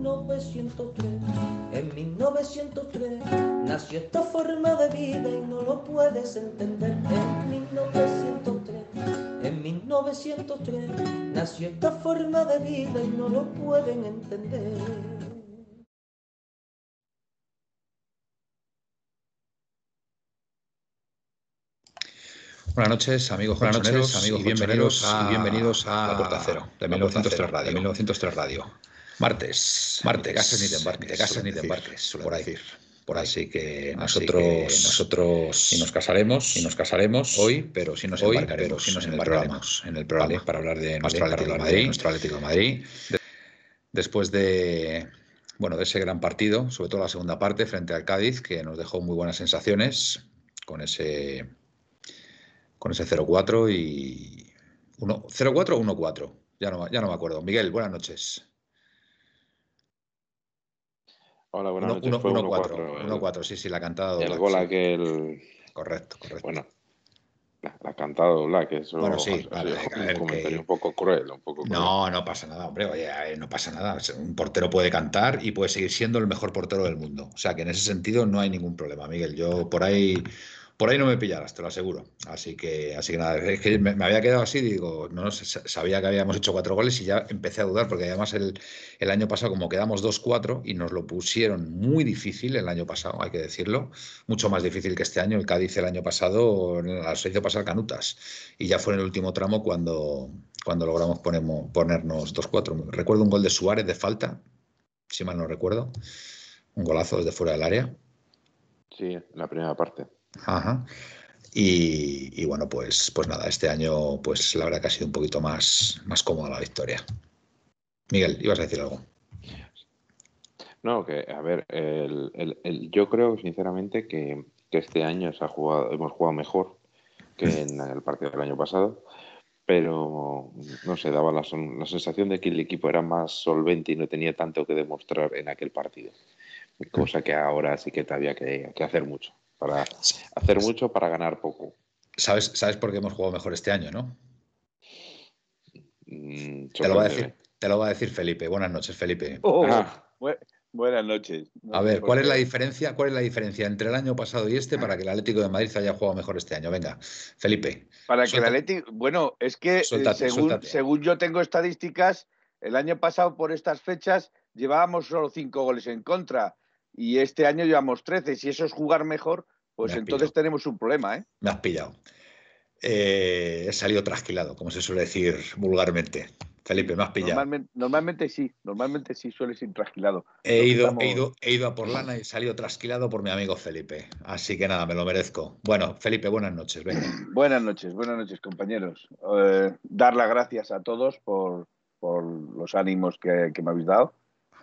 1903. En 1903 nació esta forma de vida y no lo puedes entender. En 1903, en 1903 nació esta forma de vida y no lo pueden entender. Buenas noches, amigos Buenas noches, amigos y bienvenidos a, bienvenidos a La Puerta Cero, de 1903 Radio. 1903 Radio. Martes, martes, casas ni te embarques, de casas ni te embarques, por ahí. decir. Por ahí. Así que nosotros, nosotros y nos casaremos, y nos casaremos hoy, pero si nos embarcaremos, si nos embarcaremos en el programa para hablar de nuestro Atlético de Madrid, nuestro Atlético de Madrid. Después de bueno, de ese gran partido, sobre todo la segunda parte frente al Cádiz, que nos dejó muy buenas sensaciones con ese con ese 0-4 y 0-4 o 1-4. Ya no, ya no me acuerdo. Miguel, buenas noches. Hola, buenas noches. 1-4, 1-4, sí, sí, la ha cantado. El gol aquel. Correcto, correcto. Bueno, la, ha cantado Black, eso bueno, sí, vale, un comentario un poco cruel, un poco cruel. No, no pasa nada, hombre, oye, no pasa nada. Un portero puede cantar y puede seguir siendo el mejor portero del mundo. O sea que en ese sentido no hay ningún problema, Miguel. Yo por ahí por ahí no me pillarás, te lo aseguro. Así que, así que nada, es que me, había quedado así, digo, no sabía que habíamos hecho cuatro goles y ya empecé a dudar, porque además el, el año pasado, como quedamos 2-4 y nos lo pusieron muy difícil el año pasado, hay que decirlo, mucho más difícil que este año. El Cádiz el año pasado se hizo pasar canutas y ya fue en el último tramo cuando, cuando logramos ponernos 2-4. Recuerdo un gol de Suárez de falta, si mal no recuerdo, un golazo desde fuera del área. Sí, la primera parte. Ajá. Y, bueno, pues, pues nada, este año, pues la verdad que ha sido un poquito más, más cómoda la victoria. Miguel, ibas a decir algo. No, que a ver, el, yo creo sinceramente que, este año se ha jugado, hemos jugado mejor que en el partido del año pasado, pero no sé, daba la, la sensación de que el equipo era más solvente y no tenía tanto que demostrar en aquel partido, cosa que ahora sí que todavía que, que hacer mucho para hacer mucho para ganar poco. ¿Sabes, ¿Sabes por qué hemos jugado mejor este año, no? Mm, te, lo va a decir, te lo va a decir Felipe. Buenas noches, Felipe. Oh, ah. buenas noches. A ver, ¿cuál es la diferencia? ¿Cuál es la diferencia entre el año pasado y este para que el Atlético de Madrid haya jugado mejor este año? Venga, Felipe. Para que el Atlético, bueno, es que eh, según, según yo tengo estadísticas, el año pasado por estas fechas llevábamos solo cinco goles en contra y este año llevamos 13. Si eso es jugar mejor, pues entonces tenemos un problema. ¿eh? Me has pillado. Eh, he salido trasquilado, como se suele decir vulgarmente. Felipe, me has pillado. Normalmente, sí, normalmente sí suele ser trasquilado. He ido, he, ido, he ido a por lana y he salido trasquilado por mi amigo Felipe. Así que nada, me lo merezco. Bueno, Felipe, buenas noches. Venga. Buenas noches, buenas noches, compañeros. Eh, dar las gracias a todos por, por los ánimos que, que me habéis dado.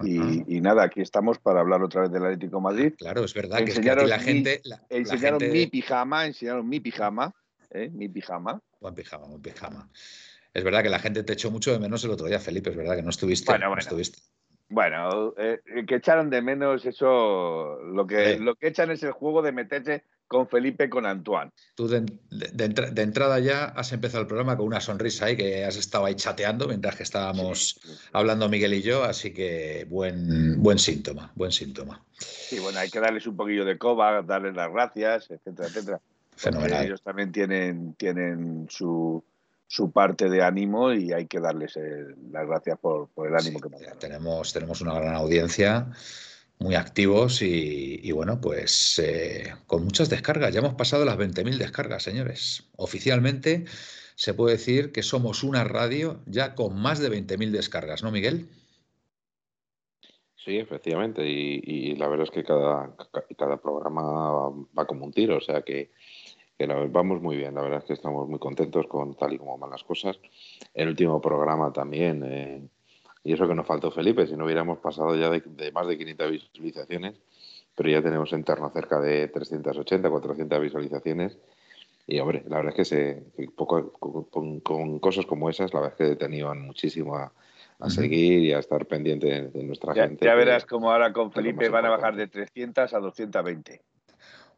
Y, nada, aquí estamos para hablar otra vez del Atlético Madrid. Claro, es verdad que, es que la gente. enseñaron mi pijama, enseñaron mi pijama, ¿eh? mi pijama. Buen pijama, buen pijama. Es verdad que la gente te echó mucho de menos el otro día, Felipe, es verdad que no estuviste. Bueno, bueno. estuviste. Bueno, eh, que echaron de menos eso, lo que, lo que echan es el juego de meterse con Felipe, con Antoine. Tú de, entrada ya has empezado el programa con una sonrisa ahí, que has estado ahí chateando mientras que estábamos hablando Miguel y yo, así que buen, buen síntoma, buen síntoma. Sí, bueno, hay que darles un poquillo de coba, darles las gracias, etcétera, etcétera. Fenomenal. Ellos también tienen, tienen su, su parte de ánimo y hay que darles las gracias por, el ánimo que nos. Tenemos, tenemos una gran audiencia muy activos y, bueno, pues eh, con muchas descargas. Ya hemos pasado las 20.000 descargas, señores. Oficialmente se puede decir que somos una radio ya con más de 20.000 descargas, ¿no, Miguel? Sí, efectivamente. Y, la verdad es que cada, cada programa va como un tiro, o sea que, vamos muy bien. La verdad es que estamos muy contentos con tal y como van las cosas. El último programa también. Eh, Y eso que nos faltó Felipe, si no hubiéramos pasado ya de, más de 500 visualizaciones, pero ya tenemos en torno cerca de 380, 400 visualizaciones. Y hombre, la verdad es que, se, poco, con, cosas como esas, la verdad es que tenían muchísimo a, seguir y a estar pendiente de, nuestra gente. Ya verás como ahora con Felipe van a bajar de 300 a 220.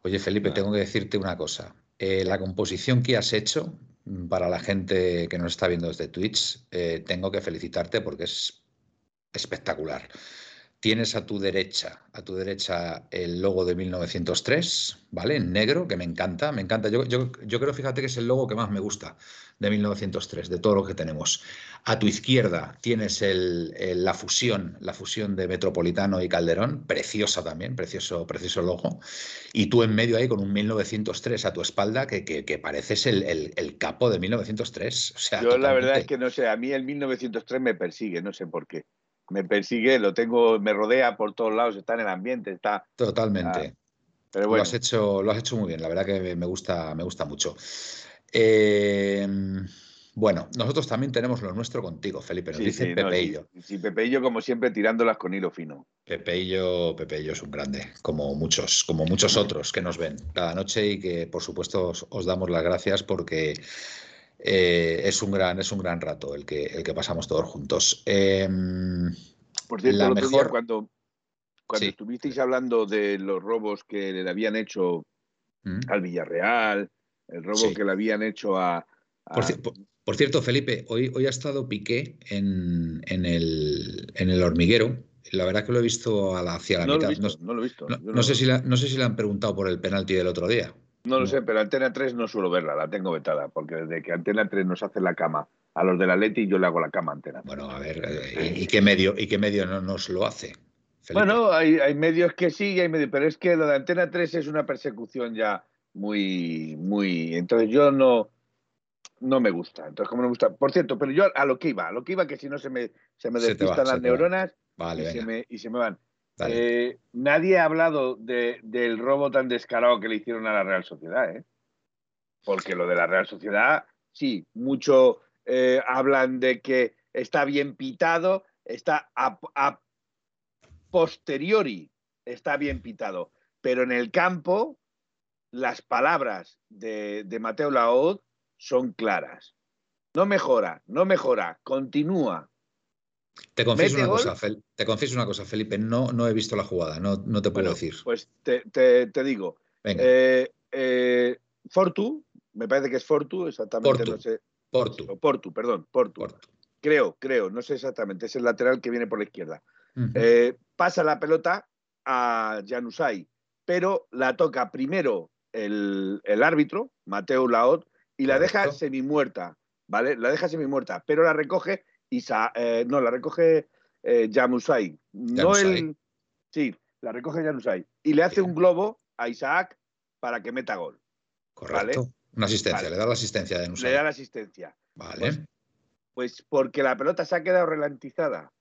Oye, Felipe, tengo que decirte una cosa. Eh, la composición que has hecho para la gente que nos está viendo desde Twitch, eh, tengo que felicitarte porque es espectacular. Tienes a tu derecha, a tu derecha el logo de 1903, ¿vale? En negro, que me encanta, me encanta. Yo, yo, yo creo, fíjate que es el logo que más me gusta de 1903, de todo lo que tenemos. A tu izquierda tienes el, la fusión, la fusión de Metropolitano y Calderón, preciosa también, precioso, precioso logo. Y tú en medio ahí con un 1903 a tu espalda, que, que, pareces el, el, capo de 1903. O sea, yo la verdad es que no sé, a mí el 1903 me persigue, no sé por qué me persigue, lo tengo, me rodea por todos lados, está en el ambiente, está. Totalmente. pero bueno. Lo has hecho, lo has hecho muy bien, la verdad que me gusta, me gusta mucho. Em, bueno, nosotros también tenemos lo nuestro contigo, Felipe. Nos dice sí, Pepeillo. sí, Pepeillo, como siempre, tirándolas con hilo fino. Pepeillo, Pepeillo es un grande, como muchos, como muchos otros que nos ven cada noche y que, por supuesto, os damos las gracias porque eh, es, un gran, es un gran rato el que, el que pasamos todos juntos. Em, Por cierto, el otro día cuando, cuando estuvisteis hablando de los robos que le habían hecho mm. al Villarreal, el robo que le habían hecho a... Por, cierto, Felipe, hoy, hoy ha estado Piqué en, en, el, en el hormiguero. La verdad que lo he visto a la, hacia la mitad. no, lo he visto. No, sé si no sé si le han preguntado por el penalti del otro día. No lo sé, pero Antena 3 no suelo verla, la tengo vetada, porque desde que Antena 3 nos hace la cama a los de la Leti, yo le hago la cama a Antena 3. Bueno, a ver, eh, ¿y, qué medio, y qué medio no nos lo hace? Bueno, hay, hay, medios que sí hay medios, pero es que lo de Antena 3 es una persecución ya muy, muy. Entonces yo no, no me gusta. Entonces, como no me gusta. Por cierto, pero yo a lo que iba, a lo que iba, que si no se me, se me despistan las neuronas y, se me, y se me van. Eh, nadie ha hablado del robo tan descarado que le hicieron a la Real Sociedad, ¿eh? Porque lo de la Real Sociedad, sí, mucho eh, hablan de que está bien pitado, está a, posteriori, está bien pitado, pero en el campo las palabras de, de Mateo Laod son claras. No mejora, no mejora, continúa, te confieso, una cosa, te confieso una cosa, Felipe. No, no he visto la jugada, no, no te puedo decir. Pues te, te, digo. Eh, eh, Fortu, me parece que es Fortu, exactamente. Portu. No sé. Portu. Portu, perdón, Portu. Creo, creo, no sé exactamente. Es el lateral que viene por la izquierda. Eh, pasa la pelota a Janusay, pero la toca primero el, el árbitro, Mateo Laot, y la deja semi muerta, ¿vale? La deja semi muerta, pero la recoge eh, no, la recoge eh, Yamusai. No el, sí, la recoge Yamusai. Y le hace un globo a Isaac para que meta gol. Correcto. Una asistencia, le da la asistencia de Le da la asistencia. Vale. Pues, pues, porque la pelota se ha quedado ralentizada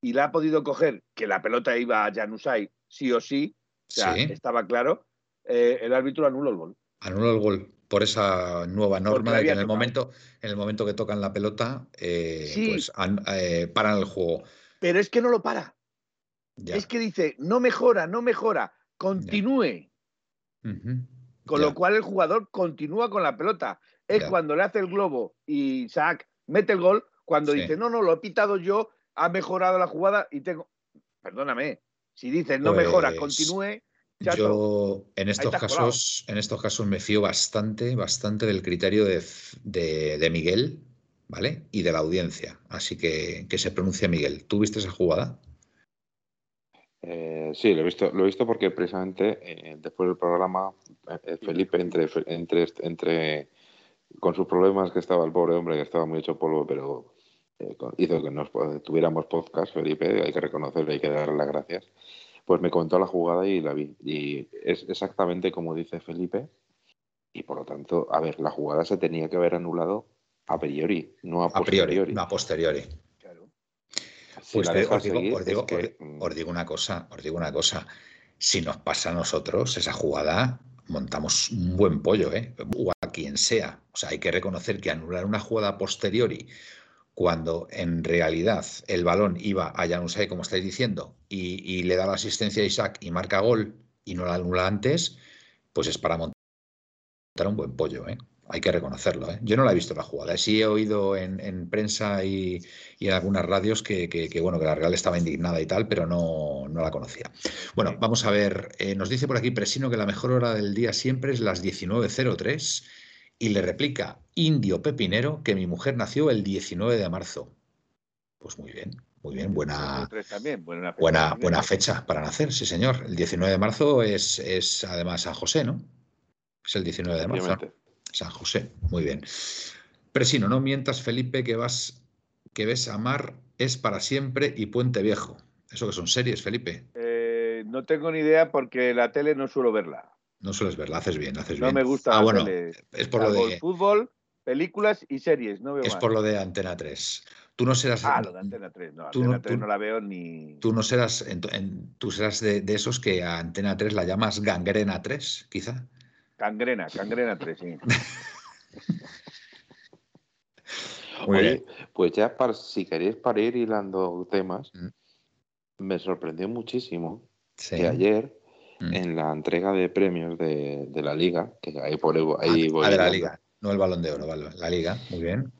y la ha podido coger, que la pelota iba a Janusay sí o sí, o sea, estaba claro, eh, el árbitro anuló el gol. Anuló el gol por esa nueva norma de que en el, momento, en el momento que tocan la pelota, eh, pues eh, paran el juego. Pero es que no lo para. Es que dice, no mejora, no mejora, continúe. Con lo cual el jugador continúa con la pelota. Es cuando le hace el globo y Isaac mete el gol, cuando dice, no, no, lo he pitado yo, ha mejorado la jugada y tengo. Perdóname, si dice no mejora, pues continúe, yo en estos casos, en estos casos me fío bastante, bastante del criterio de, Miguel, ¿vale? Y de la audiencia. Así que que se pronuncia Miguel. ¿Tú viste esa jugada? Eh, sí, lo he visto, lo he visto porque precisamente eh, después del programa, eh, Felipe, entre, entre, entre, con sus problemas que estaba el pobre hombre, que estaba muy hecho polvo, pero hizo que nos tuviéramos podcast, Felipe, hay que reconocerle, hay que darle las gracias pues me contó la jugada y la vi. Y es exactamente como dice Felipe. Y por lo tanto, a ver, la jugada se tenía que haber anulado a priori, no a, posteriori. no a posteriori. Claro. pues os, digo, una cosa, os digo una cosa. Si nos pasa a nosotros esa jugada, montamos un buen pollo, ¿eh? O a quien sea. O sea, hay que reconocer que anular una jugada a posteriori cuando en realidad el balón iba a Janusay, como estáis diciendo, y, le da la asistencia a Isaac y marca gol y no la anula antes, pues es para montar un buen pollo, ¿eh? hay que reconocerlo. ¿eh? Yo no la he visto la jugada. Sí he oído en, prensa y, en algunas radios que, bueno, que la Real estaba indignada y tal, pero no, la conocía. Bueno, vamos a ver. Eh, nos dice por aquí Presino que la mejor hora del día siempre es las 19.03 y le replica Indio Pepinero que mi mujer nació el 19 de marzo. Pues muy bien, muy bien, buena, buena, buena, fecha para nacer, sí señor. El 19 de marzo es, es además San José, ¿no? Es el 19 de marzo. San José, muy bien. Presino, no mientas, Felipe, que vas, que ves a Mar es para siempre y Puente Viejo. ¿Eso que son series, Felipe? Eh, no tengo ni idea porque la tele no suelo verla. No sueles verla, haces bien, haces bien. No me gusta ah, la bueno, tele. Es por lo de fútbol, películas y series, no veo Es por lo de Antena 3. Tú no serás. Ah, lo de Antena 3. No, Antena 3 no la veo ni. Tú no serás. tú serás de, de, esos que a Antena 3 la llamas Gangrena 3, quizá. Cangrena, cangrena 3, sí. Oye, pues ya si queréis para ir hilando temas, mm. me sorprendió muchísimo que ayer mm. en la entrega de premios de, la liga, que ahí por ahí ah, de la liga, no el balón de oro, la liga, muy bien.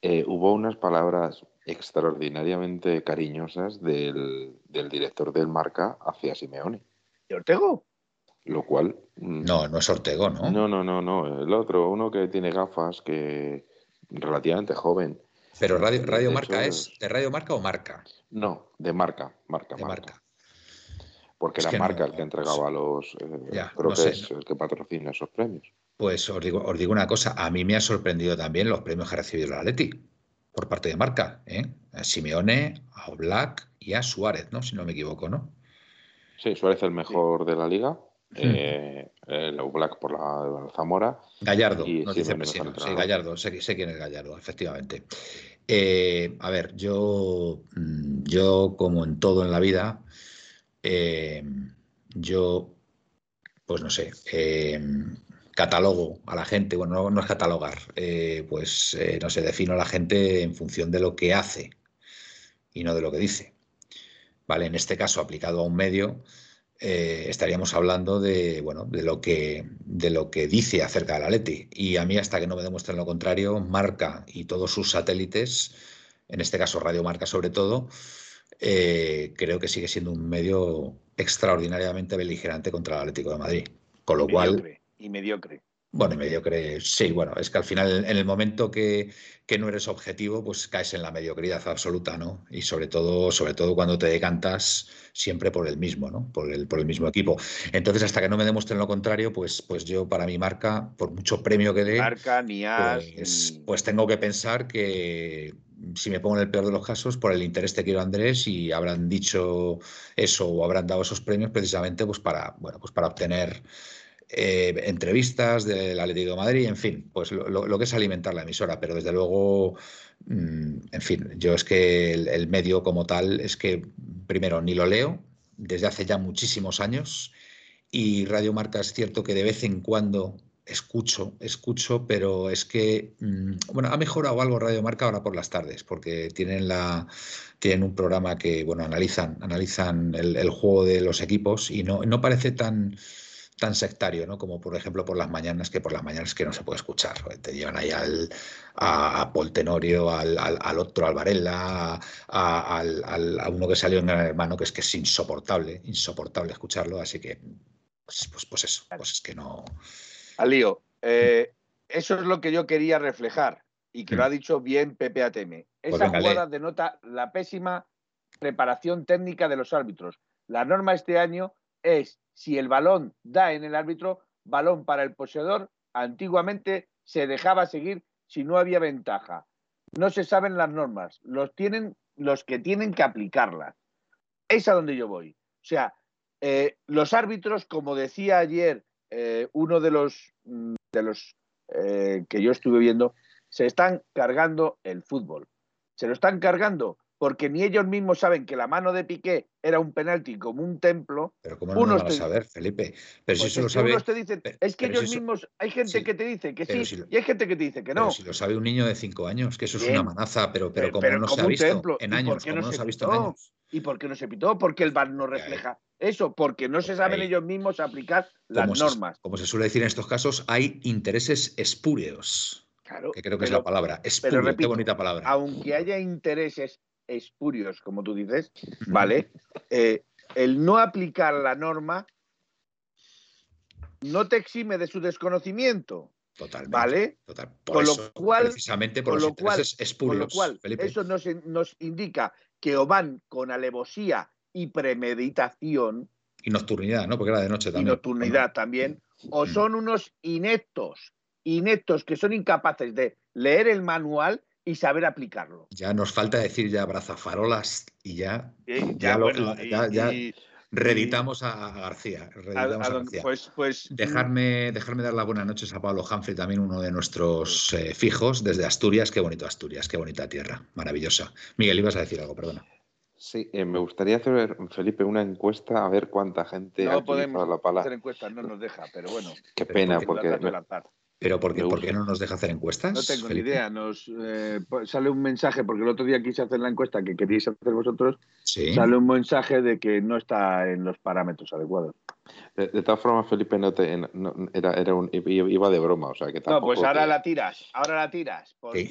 Eh, hubo unas palabras extraordinariamente cariñosas del, del director del marca hacia Simeone. ¿Y Ortego? Lo cual. Mm, no, no es Ortego, ¿no? No, no, no, no. El otro, uno que tiene gafas, que relativamente joven. Pero Radio, radio Marca es... ¿De Radio Marca o Marca? No, de Marca, Marca, de marca. Porque era Marca el que entregaba los. Eh, creo que es el que patrocina esos premios. Pues os digo, os digo una cosa, a mí me ha sorprendido también los premios que ha recibido el Atleti por parte de Marca, ¿eh? A Simeone, a Black y a Suárez, ¿no? Si no me equivoco, ¿no? Sí, Suárez el mejor de la liga eh, el Black por la, Zamora. Gallardo, nos dice Sí, Gallardo, sé, quién es Gallardo, efectivamente. Eh, a ver, yo, mm, yo, como en todo en la vida, eh, yo, pues no sé, eh, catalogo a la gente, bueno, no, es catalogar, pues no sé, defino a la gente en función de lo que hace y no de lo que dice. Vale, en este caso aplicado a un medio, eh, estaríamos hablando de, bueno, de, lo que, de lo que dice acerca de la Leti. Y a mí, hasta que no me demuestren lo contrario, Marca y todos sus satélites, en este caso Radio Marca sobre todo, eh, creo que sigue siendo un medio extraordinariamente beligerante contra el Atlético de Madrid. Con lo cual. Y mediocre. Bueno, y mediocre, sí, bueno, es que al final, en el momento que, no eres objetivo, pues caes en la mediocridad absoluta, ¿no? Y sobre todo, sobre todo cuando te decantas siempre por el mismo, ¿no? Por el, por el mismo equipo. Entonces, hasta que no me demuestren lo contrario, pues, pues yo para mi marca, por mucho premio que dé, marca, ni pues, pues tengo que pensar que si me pongo en el peor de los casos, por el interés que quiero Andrés, y habrán dicho eso o habrán dado esos premios precisamente pues para, bueno, pues para obtener eh, entrevistas del Atlético de Madrid, en fin, pues lo, que es alimentar la emisora, pero desde luego, mm, en fin, yo es que el, medio como tal es que primero ni lo leo desde hace ya muchísimos años y Radio Marca es cierto que de vez en cuando escucho, escucho, pero es que, mm, bueno, ha mejorado algo Radio Marca ahora por las tardes, porque tienen la tienen un programa que, bueno, analizan, analizan el, juego de los equipos y no, no parece tan tan sectario, ¿no? Como por ejemplo por las mañanas, que por las mañanas que no se puede escuchar. Te llevan ahí al, a, Poltenorio, al, al, otro, al Varela, a, a, uno que salió en Gran Hermano, que es que es insoportable, insoportable escucharlo. Así que, pues, pues eso, pues es que no. Alío, eh, eso es lo que yo quería reflejar y que lo ha mm. dicho bien Pepe Ateme. Pues Esa jugada denota la pésima preparación técnica de los árbitros. La norma este año es si el balón da en el árbitro, balón para el poseedor, antiguamente se dejaba seguir si no había ventaja. No se saben las normas, los tienen los que tienen que aplicarlas. Es a donde yo voy. O sea, eh, los árbitros, como decía ayer eh, uno de los, mm, de los eh, que yo estuve viendo, se están cargando el fútbol. Se lo están cargando porque ni ellos mismos saben que la mano de Piqué era un penalti como un templo. Pero ¿cómo no lo vas a saber, Felipe? Pero si pues eso lo sabe... te dicen, es que ellos mismos, hay gente que te dice que sí y hay gente que te dice que no. Pero si lo sabe un niño de cinco años, que eso es una amenaza, pero, pero, como no se ha visto en años, como no se ha visto en años. ¿Y por qué no se pitó? Porque el VAR no refleja eso, porque no se saben ellos mismos aplicar las normas. como se suele decir en estos casos, hay intereses espúreos. Claro, que creo que es la palabra. Espurio, qué bonita palabra. Aunque haya intereses espurios, como tú dices, ¿vale? Eh, el no aplicar la norma no te exime de su desconocimiento. Totalmente. ¿Vale? con lo cual, precisamente por los intereses espurios. Con lo cual, eso nos, nos indica que o van con alevosía y premeditación. Y nocturnidad, ¿no? Porque era de noche también. Y nocturnidad también. O mm. son unos ineptos, ineptos que son incapaces de leer el manual y saber aplicarlo. Ya nos falta decir ya brazafarolas y ya, ya, lo, ya, reeditamos a García. Pues, pues, dejarme, dejarme dar las buenas noches a Pablo Humphrey, también uno de nuestros eh, fijos desde Asturias. Qué bonito Asturias, qué bonita tierra, maravillosa. Miguel, ibas a decir algo, perdona. Sí, eh, me gustaría hacer, Felipe, una encuesta a ver cuánta gente no ha podemos la palabra. hacer encuestas, no nos deja, pero bueno. Qué pena, porque... ¿Pero por qué, ¿por qué no nos deja hacer encuestas? No tengo ni idea. Nos eh, sale un mensaje, porque el otro día quise hacer la encuesta que queríais hacer vosotros. Sale un mensaje de que no está en los parámetros adecuados. De, todas formas, Felipe, no te, era, era un, iba de broma. O sea, que no, pues ahora la tiras. Ahora la tiras. ¿Qué,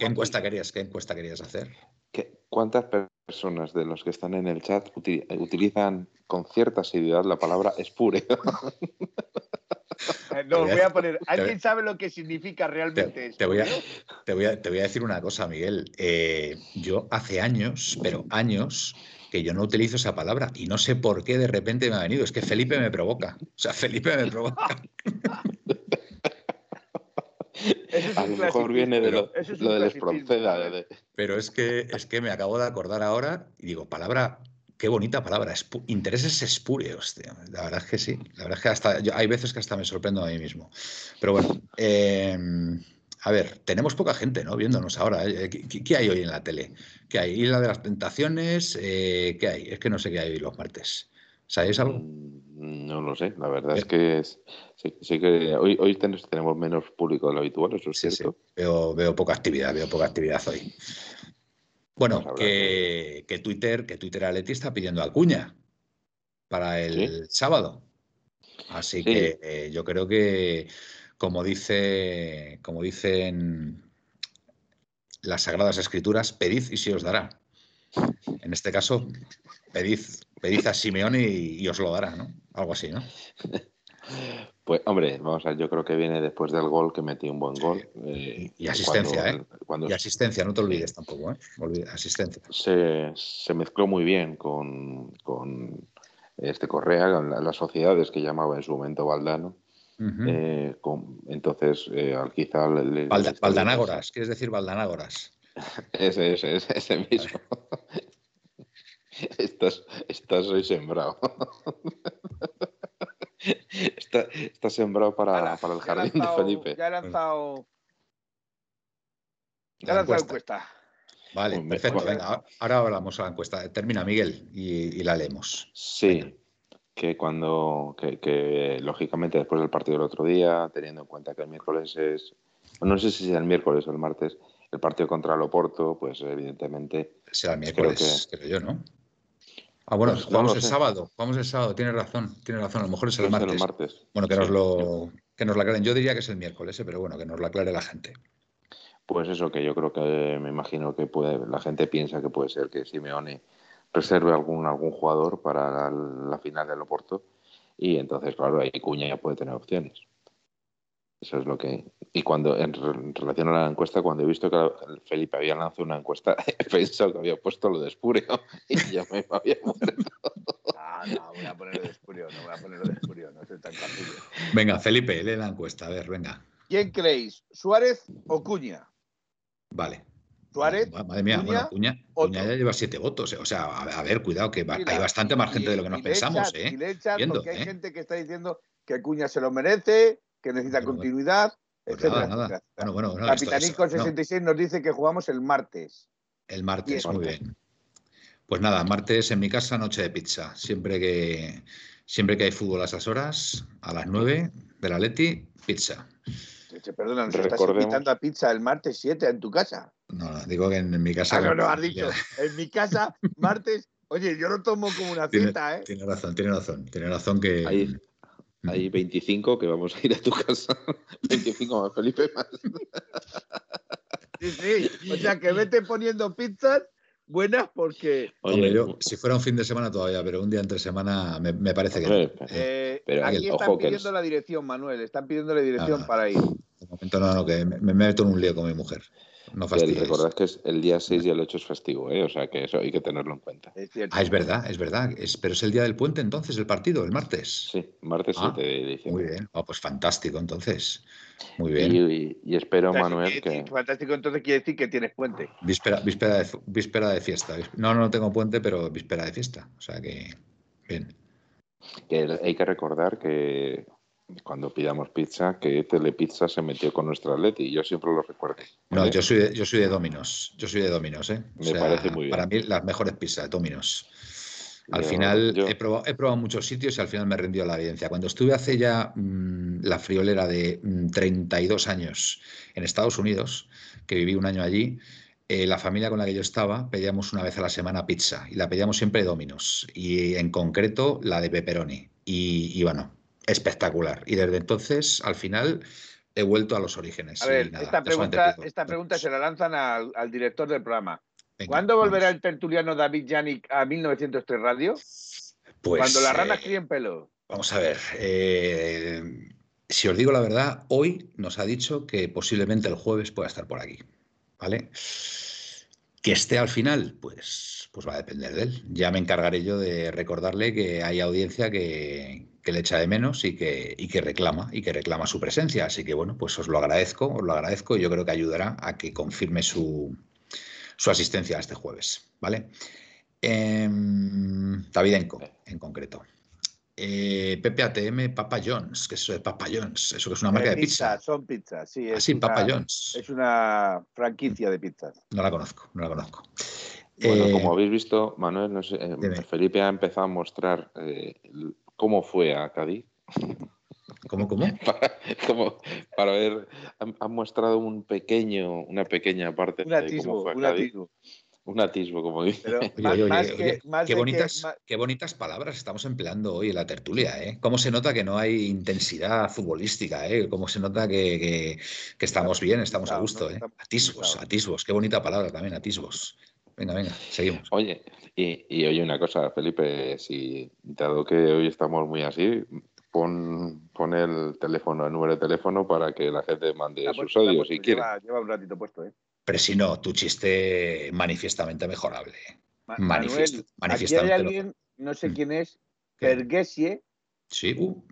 encuesta querías, ¿Qué encuesta querías hacer? ¿Cuántas personas de los que están en el chat utilizan con cierta seriedad la palabra espure? Eh, no, voy a poner. ¿Alguien sabe lo que significa realmente te, voy a, te, voy a, decir una cosa, Miguel. Eh, yo hace años, pero años, que yo no utilizo esa palabra y no sé por qué de repente me ha venido. Es que Felipe me provoca. O sea, Felipe me provoca. a lo mejor viene de lo, lo del espronceda. Pero es que, es que me acabo de acordar ahora y digo, palabra Qué bonita palabra, intereses espúreos, tío. La verdad es que sí. La verdad es que hasta hay veces que hasta me sorprendo a mí mismo. Pero bueno, em, a ver, tenemos poca gente, ¿no? Viéndonos ahora. ¿eh? ¿Qué, hay hoy en la tele? ¿Qué hay? Isla de las Tentaciones. Eh, ¿Qué hay? Es que no sé qué hay hoy los martes. ¿Sabéis algo? Mm, no lo sé. La verdad es que sí, que hoy, hoy tenemos menos público de lo habitual, eso es cierto. Veo, veo poca actividad, veo poca actividad hoy. Bueno, que, Twitter, que Twitter Aleti está pidiendo a Cuña para el sábado. Así que eh, yo creo que, como dice, como dicen las Sagradas Escrituras, pedid y se os dará. En este caso, pedid, pedid a Simeone y, y, os lo dará, ¿no? Algo así, ¿no? Pues, hombre, vamos a ver, yo creo que viene después del gol, que metió un buen gol. Eh, y asistencia, ¿eh? y asistencia, no te olvides tampoco, ¿eh? asistencia. Se, mezcló muy bien con, este Correa, con las sociedades que llamaba en su momento Valdano. Eh, entonces, eh, quizá... Le, Valdanágoras, ¿quieres decir Valdanágoras? ese, ese, ese, ese mismo. estás, estás hoy sembrado. Está, está sembrado para, para el jardín de Felipe. Ya he lanzado. Ya he lanzado encuesta. Vale, perfecto. Venga, ahora hablamos a la encuesta. Termina, Miguel, y, la leemos. Sí, que cuando, que, que, lógicamente después del partido del otro día, teniendo en cuenta que el miércoles es, no sé si es el miércoles o el martes, el partido contra el Oporto, pues evidentemente... Será el miércoles, creo yo, ¿no? Ah, bueno, pues jugamos el sábado, jugamos el sábado, tienes razón, tienes razón, a lo mejor es el, martes. Bueno, que nos lo que nos aclaren. Yo diría que es el miércoles, ¿eh? pero bueno, que nos lo aclare la gente. Pues eso que yo creo que me imagino que puede, la gente piensa que puede ser que Simeone reserve algún algún jugador para la, final del Oporto y entonces claro ahí Cuña ya puede tener opciones. Eso es lo que. Y cuando, en, relación a la encuesta, cuando he visto que Felipe había lanzado una encuesta, he pensado que había puesto lo de Espurio y ya me había muerto. Ah, no, voy a poner lo de Espurio, no voy a poner lo de Espurio, no soy tan capaz. Venga, Felipe, lee la encuesta, a ver, venga. ¿Quién creéis, Suárez o Cuña? Vale. Suárez. Madre mía, Cuña, bueno, Cuña, ya lleva siete votos. Eh. O sea, a, ver, cuidado, que hay bastante más gente de lo que nos pensamos. ¿eh? Y le porque hay ¿eh? gente que está diciendo que Cuña se lo merece, que necesita continuidad, pues etcétera, Bueno, bueno, Capitanico 66 nos dice que jugamos el martes. El martes, muy bien. Pues nada, martes en mi casa, noche de pizza. Siempre que, siempre que hay fútbol a esas horas, a las 9 de la Leti, pizza. Perdona, ¿nos estás invitando a pizza el martes 7 en tu casa? No, digo que en, mi casa. Ah, no, no, has dicho. En mi casa, martes. Oye, yo lo tomo como una cita, ¿eh? Tiene razón, tiene razón. Tiene razón que. Hay 25 que vamos a ir a tu casa. 25 más Felipe más. Sí, sí. O sea, que vete poniendo pizzas buenas porque. Oye, yo, si fuera un fin de semana todavía, pero un día entre semana me, parece que. Eh, pero aquí están pidiendo la dirección, Manuel. Están pidiendo la dirección ah, para ir. De momento no, no, que me, meto en un lío con mi mujer. No fastidies. Recordad que es el día 6 y el 8 es festivo, ¿eh? o sea que eso hay que tenerlo en cuenta. Es ah, es verdad, es verdad. pero es el día del puente entonces, el partido, el martes. Sí, martes 7 ah, de diciembre. Muy bien, oh, pues fantástico entonces. Muy bien. Y, espero, Manuel, que... Fantástico entonces quiere decir que tienes puente. Víspera, víspera, de, víspera de fiesta. No, no tengo puente, pero víspera de fiesta. O sea que, bien. Que hay que recordar que cuando pidamos pizza, que Telepizza se metió con nuestra Atleti yo siempre lo recuerdo. No, yo soy de, yo soy de Dominos, yo soy de Dominos, ¿eh? Me parece muy bien. Para mí las mejores pizzas, Dominos. Al final he, probado, he, probado, muchos sitios y al final me rendió la evidencia. Cuando estuve hace ya mm, la friolera de 32 mm, años en Estados Unidos, que viví un año allí, eh, la familia con la que yo estaba pedíamos una vez a la semana pizza y la pedíamos siempre de Dominos y en concreto la de pepperoni. Y, y bueno, espectacular. Y desde entonces, al final, he vuelto a los orígenes. A ver, esta, pregunta, esta pregunta se la lanzan al, director del programa. ¿Cuándo volverá el tertuliano David Yannick a 1903 Radio? Pues, Cuando las ranas eh, críen pelo. Vamos a ver. Eh, si os digo la verdad, hoy nos ha dicho que posiblemente el jueves pueda estar por aquí. ¿Vale? Que esté al final, pues, pues va a depender de él. Ya me encargaré yo de recordarle que hay audiencia que, que le echa de menos y que, y que reclama, y que reclama su presencia. Así que bueno, pues os lo agradezco, os lo agradezco y yo creo que ayudará a que confirme su, su asistencia este jueves. ¿Vale? Eh, Davidenko, en concreto. Eh, PPATM Papa John's, que es eso de Papa John's, eso que es una marca de pizza. Son pizzas, sí. Es Papa John's. Es una franquicia de pizzas. No la conozco, no la conozco. Bueno, eh, como habéis visto, Manuel, no sé, eh, Felipe ha empezado a mostrar eh, cómo fue a Cádiz. ¿Cómo, cómo? Para, como, para ver, han, mostrado un pequeño, una pequeña parte un atisbo, de cómo fue a Cádiz. Un atisbo, como dice. qué, bonitas, qué bonitas palabras estamos empleando hoy en la tertulia, ¿eh? Cómo se nota que no hay intensidad futbolística, ¿eh? Cómo se nota que, que estamos bien, estamos a gusto, ¿eh? Atisbos, atisbos, qué bonita palabra también, atisbos. Venga, venga, seguimos. Oye, y, oye una cosa, Felipe, si dado que hoy estamos muy así, pon, pon el teléfono, el número de teléfono para que la gente mande sus audios si quiere. Lleva, un ratito puesto, ¿eh? Pero si no, tu chiste manifiestamente mejorable. Manifest, aquí hay alguien, no sé mm. quién es, Pergesie. Sí, uh,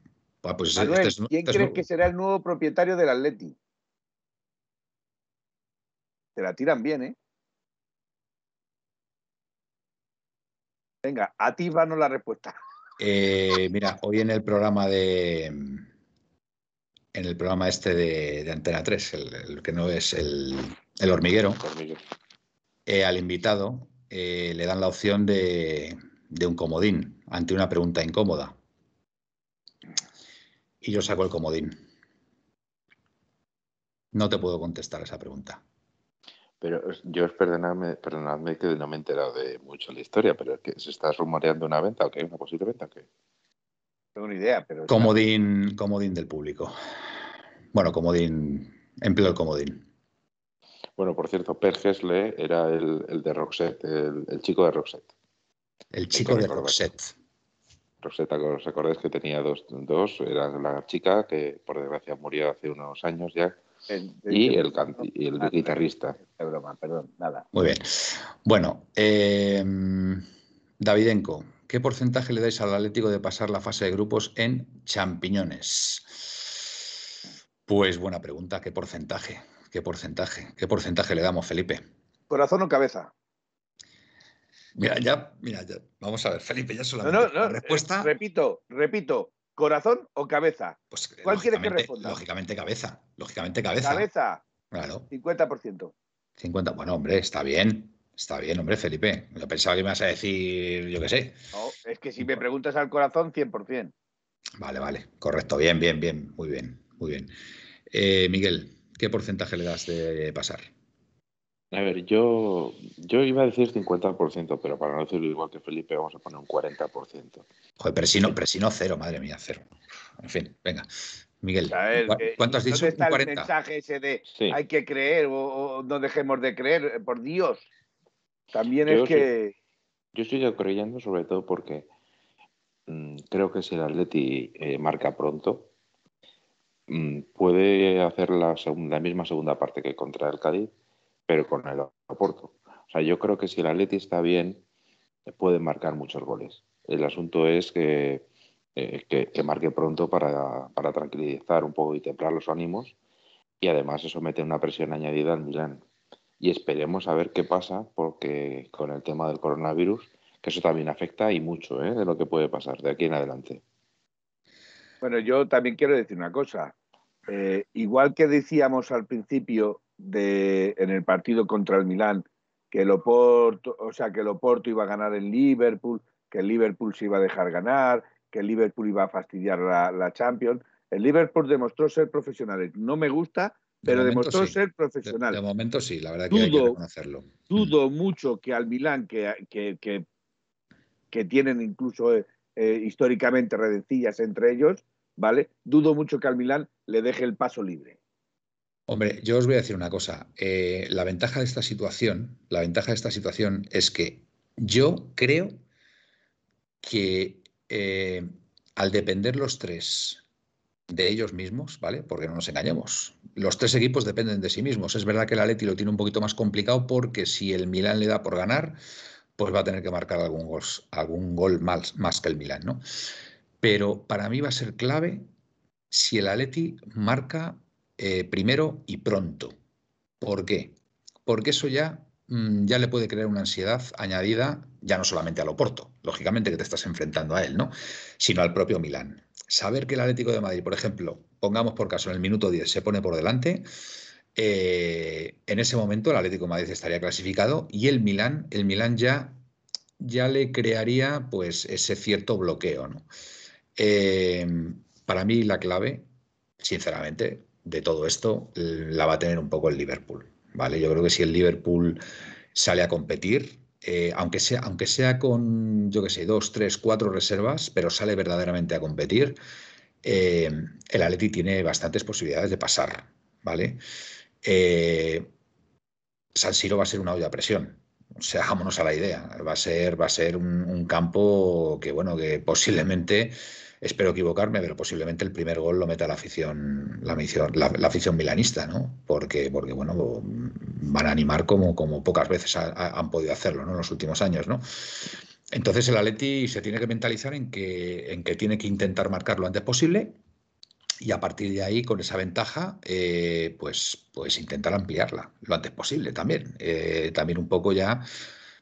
pues Manuel, este ¿quién crees que será el nuevo propietario del Atleti? Te la tiran bien, ¿eh? Venga, a ti va no la respuesta. Eh, mira, hoy en el programa de. En el programa este de, Antena 3, el, que no es el, hormiguero, eh, al invitado eh, le dan la opción de, de un comodín ante una pregunta incómoda. Y yo saco el comodín. No te puedo contestar esa pregunta. Pero yo, perdonadme, perdonadme que no me he enterado de mucho la historia, pero es que se está rumoreando una venta o qué, una posible venta o qué. Tengo una idea, pero. Comodín, comodín del público. Bueno, comodín, empleo el comodín. Bueno, por cierto, Per Gessle era el, de Roxette, el, chico de Roxette. El chico de Roxette. Roxette, ¿os acordáis que tenía dos, dos? Era la chica que, por desgracia, murió hace unos años ya y el, el guitarrista. broma, perdón, nada. Muy bien. Bueno, eh, Davidenko, ¿qué porcentaje le dais al Atlético de pasar la fase de grupos en champiñones? Pues buena pregunta, ¿qué porcentaje? ¿Qué porcentaje? ¿Qué porcentaje le damos, Felipe? ¿Corazón o cabeza? Mira, ya, mira, ya. vamos a ver, Felipe, ya solamente no, no, la respuesta. repito, repito, ¿Corazón o cabeza? Pues, ¿Cuál quieres que responda? Lógicamente cabeza. Lógicamente cabeza. Cabeza. Claro. 50%. 50, bueno, hombre, está bien. Está bien, hombre, Felipe. Yo pensaba que me ibas a decir, yo qué sé. No, es que si me preguntas al corazón, 100%. Vale, vale. Correcto. Bien, bien, bien. Muy bien, muy bien. Eh, Miguel, ¿qué porcentaje le das de pasar? A ver, yo, yo iba a decir 50%, pero para no decirlo igual que Felipe, vamos a poner un 40%. Joder, pero si no, pero si no cero, madre mía, cero. En fin, venga. Miguel, ¿cuánto has dicho? ¿Dónde está el mensaje ese de hay que creer o, no dejemos de creer? Por Dios. También es que... yo estoy creyendo sobre todo porque mm, creo que si el Atleti eh, marca pronto, puede hacer la, segunda, la misma segunda parte que contra el Cádiz pero con el Oporto. O sea, yo creo que si el Atleti está bien, puede marcar muchos goles. El asunto es que, eh, que, marque pronto para, para, tranquilizar un poco y templar los ánimos y además eso mete una presión añadida al Milán. Y esperemos a ver qué pasa porque con el tema del coronavirus, que eso también afecta y mucho ¿eh? de lo que puede pasar de aquí en adelante. Bueno, yo también quiero decir una cosa. Eh, igual que decíamos al principio de, en el partido contra el Milán que el Oporto, o sea, que el Oporto iba a ganar en Liverpool, que el Liverpool se iba a dejar ganar, que el Liverpool iba a fastidiar la, Champions. El Liverpool demostró ser profesional. No me gusta, pero demostró ser profesional. De, momento sí, la verdad que hay que reconocerlo. Dudo mucho que al Milán, que, que, que, tienen incluso eh, históricamente redencillas entre ellos, ¿vale? Dudo mucho que al Milán le deje el paso libre. Hombre, yo os voy a decir una cosa. Eh, la ventaja de esta situación, la ventaja de esta situación es que yo creo que eh, al depender los tres de ellos mismos, ¿vale? Porque no nos engañemos. Los tres equipos dependen de sí mismos. Es verdad que el Atleti lo tiene un poquito más complicado porque si el Milán le da por ganar, pues va a tener que marcar algún gol, algún gol más, que el Milán, ¿no? Pero para mí va a ser clave si el Atleti marca eh, primero y pronto. ¿Por qué? Porque eso ya, mm, ya le puede crear una ansiedad añadida, ya no solamente al Oporto, lógicamente que te estás enfrentando a él, ¿no? Sino al propio Milán. Saber que el Atlético de Madrid, por ejemplo, pongamos por caso en el minuto 10, se pone por delante, eh, en ese momento el Atlético Madrid estaría clasificado y el Milán, el Milán ya, ya le crearía pues ese cierto bloqueo, ¿no? Eh, para mí la clave, sinceramente, de todo esto la va a tener un poco el Liverpool. ¿vale? Yo creo que si el Liverpool sale a competir, eh, aunque, sea, aunque sea con, yo qué sé, dos, tres, cuatro reservas, pero sale verdaderamente a competir, eh, el Atleti tiene bastantes posibilidades de pasar. ¿vale? Eh, San Siro va a ser una olla a presión. O sea, vámonos a la idea. Va a ser, va a ser un, campo que, bueno, que posiblemente espero equivocarme, pero posiblemente el primer gol lo meta la afición, la, la, afición milanista, ¿no? Porque, porque bueno, van a animar como, como pocas veces han podido hacerlo, ¿no? En los últimos años, ¿no? Entonces el Atleti se tiene que mentalizar en que, en que tiene que intentar marcar lo antes posible y a partir de ahí, con esa ventaja, eh, pues, pues intentar ampliarla lo antes posible también. Eh, también un poco ya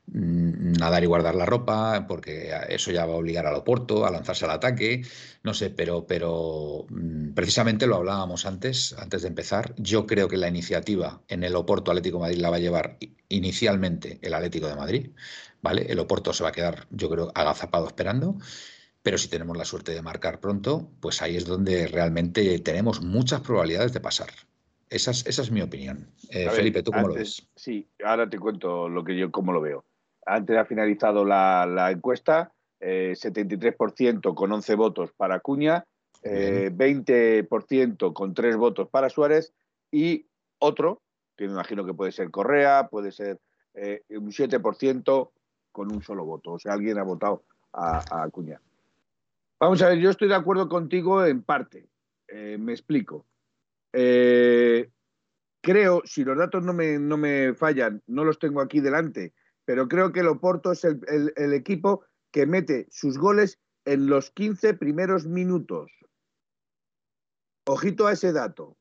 Mm, nadar y guardar la ropa, porque eso ya va a obligar al Oporto a lanzarse al ataque, no sé, pero, pero mm, precisamente lo hablábamos antes, antes de empezar. Yo creo que la iniciativa en el Oporto Atlético de Madrid la va a llevar inicialmente el Atlético de Madrid, ¿vale? El Oporto se va a quedar, yo creo, agazapado esperando. Pero si tenemos la suerte de marcar pronto, pues ahí es donde realmente tenemos muchas probabilidades de pasar. Esa es, esa es mi opinión. Eh, Felipe, ¿tú cómo lo ves? Sí, ahora te cuento lo que yo cómo lo veo antes ha finalizado la, encuesta, 73% eh, con 11 votos para Cuña, 20% eh, con 3 votos para Suárez y otro, que me imagino que puede ser Correa, puede ser eh, un 7% con un solo voto. O sea, alguien ha votado a, a Cuña. Vamos a ver, yo estoy de acuerdo contigo en parte. me explico. creo, si los datos no me, no me fallan, no los tengo aquí delante, pero creo que el Oporto es el, equipo que mete sus goles en los 15 primeros minutos. Ojito a ese dato.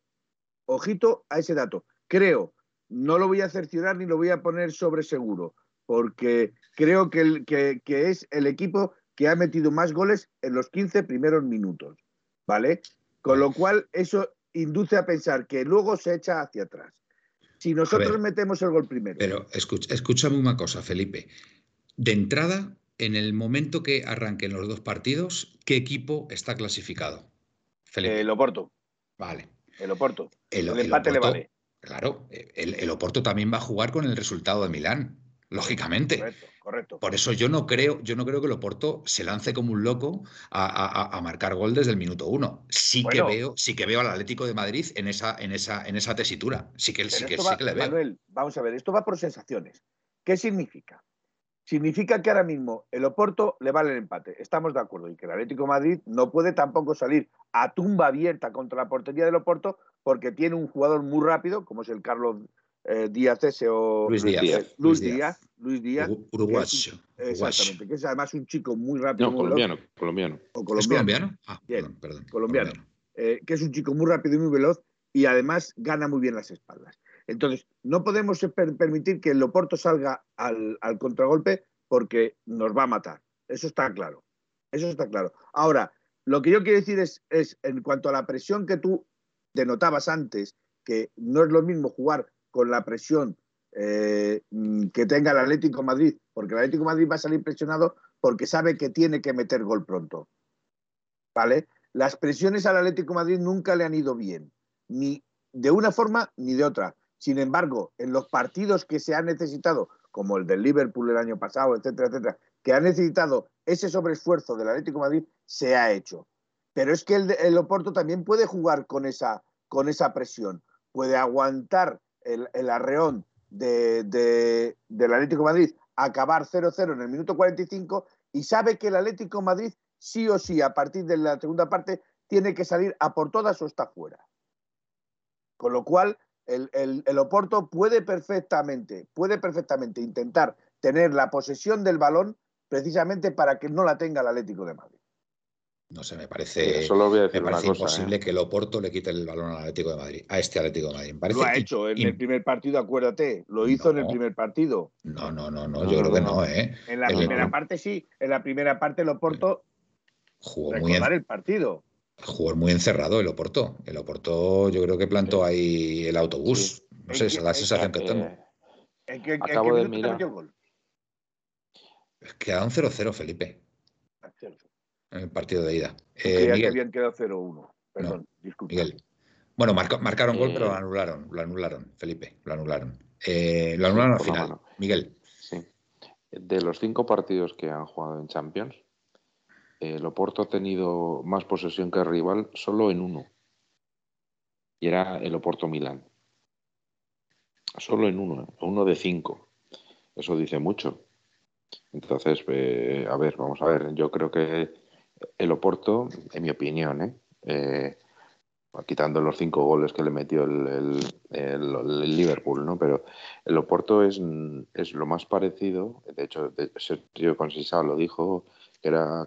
Ojito a ese dato. Creo, no lo voy a cerciorar ni lo voy a poner sobre seguro, porque creo que, que, es el equipo que ha metido más goles en los 15 primeros minutos. ¿Vale? Con lo cual, eso induce a pensar que luego se echa hacia atrás. si nosotros metemos el gol primero. Pero escúchame una cosa, Felipe. De entrada, en el momento que arranquen los dos partidos, ¿qué equipo está clasificado? El Oporto. Vale. El Oporto. El, empate le vale. Claro, el, Oporto también va a jugar con el resultado de Milán, lógicamente. Correcto, correcto. Por eso yo no creo, yo no creo que el Oporto se lance como un loco a, marcar gol desde el minuto uno. Sí que veo, sí que veo al Atlético de Madrid en esa, en esa, en esa tesitura. Sí que, sí que, sí que le veo. Manuel, vamos a ver, esto va por sensaciones. ¿Qué significa? significa que ahora mismo el Oporto le vale el empate. Estamos de acuerdo. Y que el Atlético Madrid no puede tampoco salir a tumba abierta contra la portería del Oporto porque tiene un jugador muy rápido, como es el Carlos eh, Díaz ese o Luis Díaz. Luis Díaz. Luis Díaz. Uruguayo. exactamente, que es además un chico muy rápido. No, colombiano, colombiano. O colombiano. Ah, perdón, perdón, colombiano. Eh, que es un chico muy rápido y muy veloz y además gana muy bien las espaldas. Entonces, no podemos permitir que el Loporto salga al, contragolpe porque nos va a matar. Eso está claro. Eso está claro. Ahora, lo que yo quiero decir es, en cuanto a la presión que tú denotabas antes, que no es lo mismo jugar con la presión eh, que tenga el Atlético Madrid, porque el Atlético Madrid va a salir presionado porque sabe que tiene que meter gol pronto. ¿Vale? Las presiones al Atlético Madrid nunca le han ido bien, ni de una forma ni de otra. Sin embargo, en los partidos que se han necesitado, como el del Liverpool el año pasado, etcétera, etcétera, que ha necesitado ese sobreesfuerzo del Atlético Madrid, se ha hecho. Pero es que el, Oporto también puede jugar con esa, con esa presión, puede aguantar el, arreón del Atlético Madrid, acabar 0-0 en el minuto 45 y sabe que el Atlético Madrid sí o sí a partir de la segunda parte tiene que salir a por todas o está fuera. Con lo cual, el, Oporto puede perfectamente, puede perfectamente intentar tener la posesión del balón precisamente para que no la tenga el Atlético de Madrid. No sé, me parece, imposible ¿eh? que el Oporto le quite el balón al Atlético de Madrid, a este Atlético de Madrid. lo ha hecho en el primer partido, acuérdate, lo hizo en el primer partido. No, no, no, no, yo creo que no, ¿eh? En la primera parte sí, en la primera parte el Oporto jugó muy bien. el partido jugador muy encerrado el Oporto. El Oporto yo creo que plantó ahí el autobús. No sé, esa es la sensación que tengo. ¿En qué, Acabo de mirar. Gol? Quedaron 0-0, Felipe. En el partido de ida. Eh, Miguel. habían quedado 0-1. Perdón, disculpe. Miguel. Bueno, marcaron gol, pero lo eh, anularon. Lo anularon, Felipe. Lo anularon. Eh, lo anularon al final. Miguel. Sí. De los cinco partidos que han jugado en Champions, el Oporto ha tenido más posesión que el rival solo en uno. Y era el Oporto Milán. Solo en uno, uno de cinco. Eso dice mucho. Entonces, eh, a ver, vamos a ver. Yo creo que el Oporto, en mi opinión, ¿eh? eh quitando los cinco goles que le metió el, Liverpool, ¿no? Pero el Oporto es, es, lo más parecido, de hecho, Sergio Conceição lo dijo,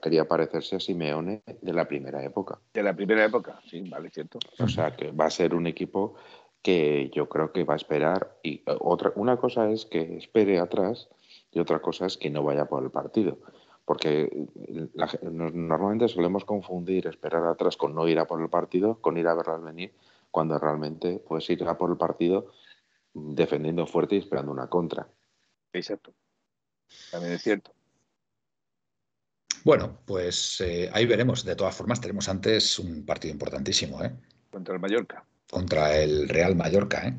quería parecerse a Simeone de la primera época. De la primera época, sí, vale, cierto. O sea, que va a ser un equipo que yo creo que va a esperar. Y eh, otra, una cosa es que espere atrás y otra cosa es que no vaya por el partido. Porque normalmente solemos confundir esperar atrás con no ir a por el partido, con ir a verlas venir, cuando realmente puedes ir a por el partido defendiendo fuerte y esperando una contra. Exacto. También es cierto. Bueno, pues eh, ahí veremos. De todas formas, tenemos antes un partido importantísimo. ¿eh? Contra el Mallorca. Contra el Real Mallorca, ¿eh?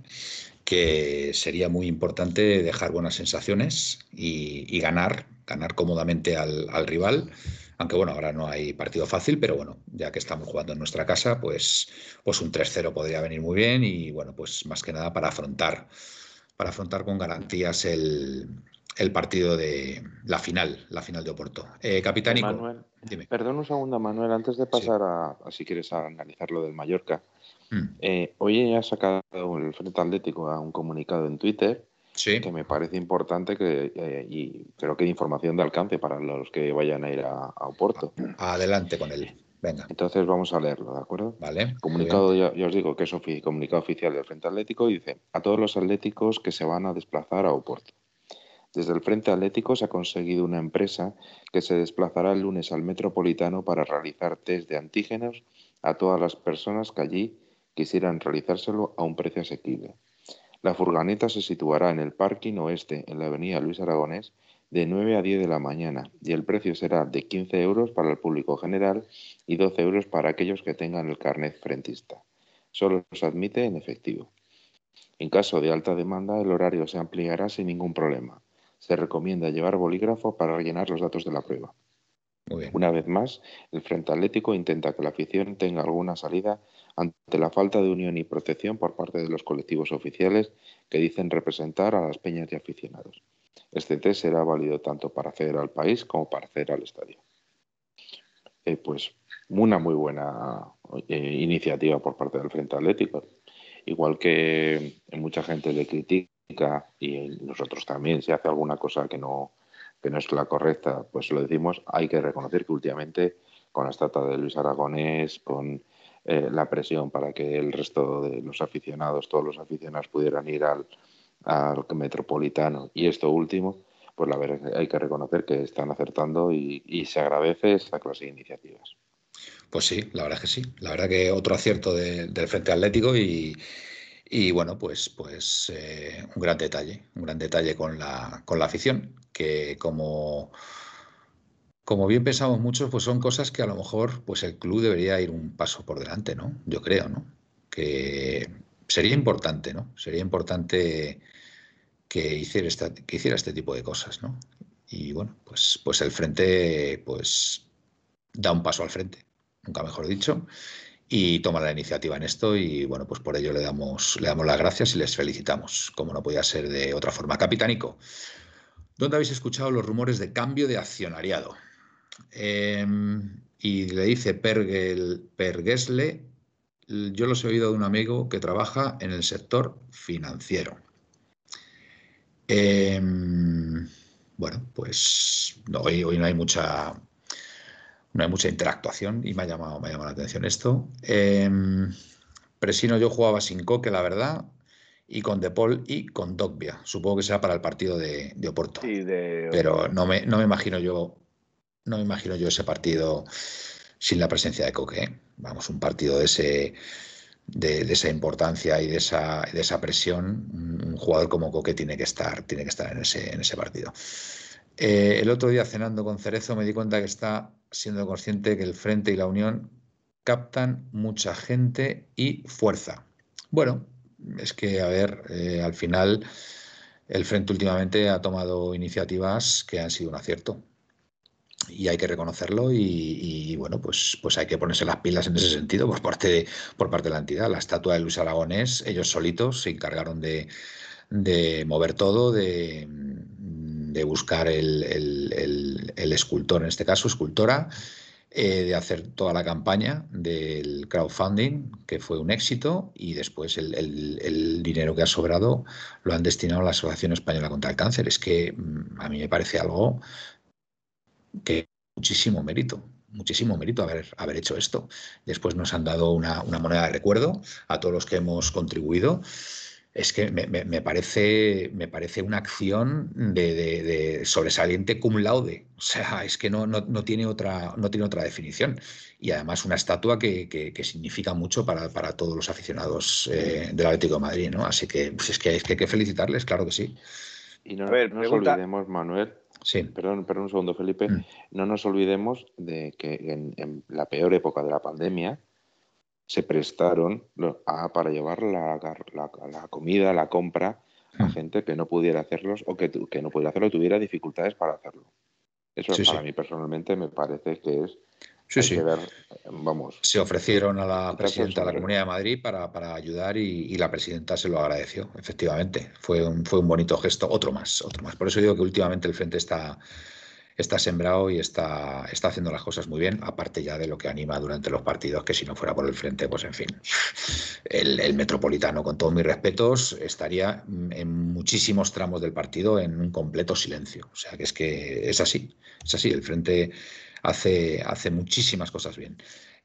que sería muy importante dejar buenas sensaciones y, ganar, ganar cómodamente al, rival. Aunque bueno, ahora no hay partido fácil, pero bueno, ya que estamos jugando en nuestra casa, pues, pues un 3-0 podría venir muy bien y bueno, pues más que nada para afrontar, para afrontar con garantías el, el partido de la final, la final de Oporto. Eh, Capitánico, Manuel, Perdón un segundo, Manuel, antes de pasar a, si quieres, a analizar lo del Mallorca. Mm. Eh, hoy ha sacado el Frente Atlético a un comunicado en Twitter que me parece importante que, eh, y creo que información de alcance para los que vayan a ir a, Oporto. Adelante con él. Venga. Entonces vamos a leerlo, ¿de acuerdo? Vale. Comunicado, ya, os digo que es un comunicado oficial del Frente Atlético y dice a todos los atléticos que se van a desplazar a Oporto. Desde el Frente Atlético se ha conseguido una empresa que se desplazará el lunes al Metropolitano para realizar test de antígenos a todas las personas que allí quisieran realizárselo a un precio asequible. La furgoneta se situará en el parking oeste, en la avenida Luis Aragonés, de 9 a 10 de la mañana y el precio será de 15 euros para el público general y 12 euros para aquellos que tengan el carnet frentista. Solo se admite en efectivo. En caso de alta demanda, el horario se ampliará sin ningún problema. Se recomienda llevar bolígrafo para rellenar los datos de la prueba. Una vez más, el Frente Atlético intenta que la afición tenga alguna salida ante la falta de unión y protección por parte de los colectivos oficiales que dicen representar a las peñas y aficionados. Este test será válido tanto para acceder al país como para acceder al estadio. Eh, pues una muy buena eh, iniciativa por parte del Frente Atlético. Igual que mucha gente le critica y nosotros también, si hace alguna cosa que no, que no es la correcta, pues lo decimos, hay que reconocer que últimamente con la estatua de Luis Aragonés, con eh, la presión para que el resto de los aficionados, todos los aficionados pudieran ir al, al metropolitano y esto último, pues la verdad hay que reconocer que están acertando y, se agradece esta clase de iniciativas. Pues sí, la verdad es que sí. La verdad que otro acierto del Frente Atlético y, y bueno, pues, pues eh, un gran detalle, un gran detalle con la, con la afición, que como, como bien pensamos muchos, pues son cosas que a lo mejor pues el club debería ir un paso por delante, ¿no? Yo creo, ¿no? Que sería importante, ¿no? Sería importante que hiciera, este tipo de cosas, ¿no? Y bueno, pues, pues el frente pues da un paso al frente, nunca mejor dicho, y toma la iniciativa en esto y bueno, pues por ello le damos, le damos las gracias y les felicitamos, como no podía ser de otra forma. Capitánico, ¿dónde habéis escuchado los rumores de cambio de accionariado? Em, y le dice Pergel, Pergesle yo los he oído de un amigo que trabaja en el sector financiero. Em, bueno, pues hoy, no hay mucha no hay mucha interactuación y me ha llamado, me ha llamado la atención esto. Eh, Presino yo jugaba sin Coque, la verdad, y con De Paul y con Dogbia. Supongo que será para el partido de, Oporto. Pero no me, no me imagino yo, no me imagino yo ese partido sin la presencia de Coque. ¿eh? Vamos, un partido de ese de, esa importancia y de esa, de esa presión, un, jugador como Coque tiene que estar, tiene que estar en ese, en ese partido. Eh, el otro día cenando con Cerezo me di cuenta que está siendo consciente que el Frente y la Unión captan mucha gente y fuerza. Bueno, es que, a ver, eh, al final el Frente últimamente ha tomado iniciativas que han sido un acierto y hay que reconocerlo y, bueno, pues, pues hay que ponerse las pilas en ese sentido por parte, de, por parte de la entidad. La estatua de Luis Aragonés, ellos solitos se encargaron de, mover todo, de, buscar el, escultor, en este caso, escultora, eh, de hacer toda la campaña del crowdfunding, que fue un éxito, y después el, el, dinero que ha sobrado lo han destinado a la Asociación Española contra el Cáncer. Es que mm, a mí me parece algo que muchísimo mérito, muchísimo mérito haber, haber hecho esto. Después nos han dado una, moneda de recuerdo a todos los que hemos contribuido. Es que me, parece, me parece una acción de, sobresaliente cum laude. O sea, es que no, no, tiene, otra, no tiene otra definición. Y además una estatua que, significa mucho para, todos los aficionados eh, del Atlético de Madrid. ¿no? Así que, pues es que, hay que felicitarles, claro que sí. Y no, nos olvidemos, Manuel, Sí. Perdón, perdón un segundo, Felipe. Mm. No nos olvidemos de que en, la peor época de la pandemia se prestaron a, para llevar la, la, comida, la compra a mm. gente que no pudiera hacerlos o que, que no pudiera hacerlo tuviera dificultades para hacerlo. Eso para mí personalmente me parece que es Sí, sí. vamos. Se ofrecieron a la presidenta de la Comunidad de Madrid para, para ayudar y, la presidenta se lo agradeció, efectivamente. Fue un, fue un bonito gesto, otro más, otro más. Por eso digo que últimamente el Frente está, está sembrado y está, está haciendo las cosas muy bien, aparte ya de lo que anima durante los partidos, que si no fuera por el Frente, pues en fin, el, el Metropolitano, con todos mis respetos, estaría en muchísimos tramos del partido en un completo silencio. O sea que es que es así, es así. El Frente hace, hace muchísimas cosas bien.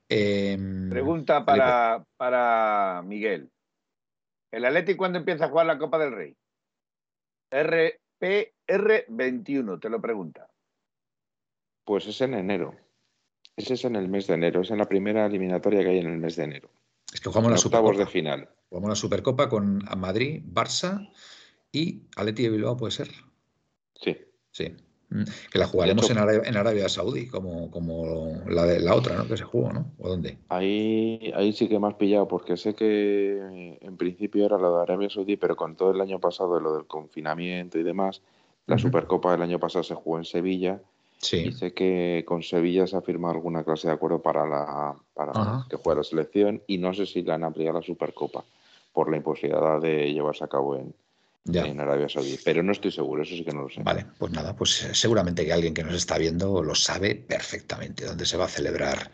Em, Pregunta para, para, Miguel. ¿El Atlético cuándo empieza a jugar la Copa del Rey? RPR21, te lo pregunta. Pues es en enero. Ese es en el mes de enero, es en la primera eliminatoria que hay en el mes de enero. Es que jugamos la Supercopa. de final. Jugamos la Supercopa con Madrid, Barça y Atleti de Bilbao, ¿puede ser? Sí. Sí. Mm, que la jugaremos en, Arabia, Saudí, como, como la, de, la otra, ¿no? Que se jugó, ¿no? ¿O dónde? Ahí, ahí sí que me has pillado, porque sé que en principio era la de Arabia Saudí, pero con todo el año pasado, lo del confinamiento y demás, la Supercopa del año pasado se jugó en Sevilla. Sí. Y sé que con Sevilla se ha firmado alguna clase de acuerdo para, la, para que juegue la selección y no sé si la han ampliado la Supercopa por la imposibilidad de llevarse a cabo en, en Arabia Saudí, pero no estoy seguro, eso sí que no lo sé. Vale, pues nada, pues eh, seguramente que alguien que nos está viendo lo sabe perfectamente dónde se va a celebrar,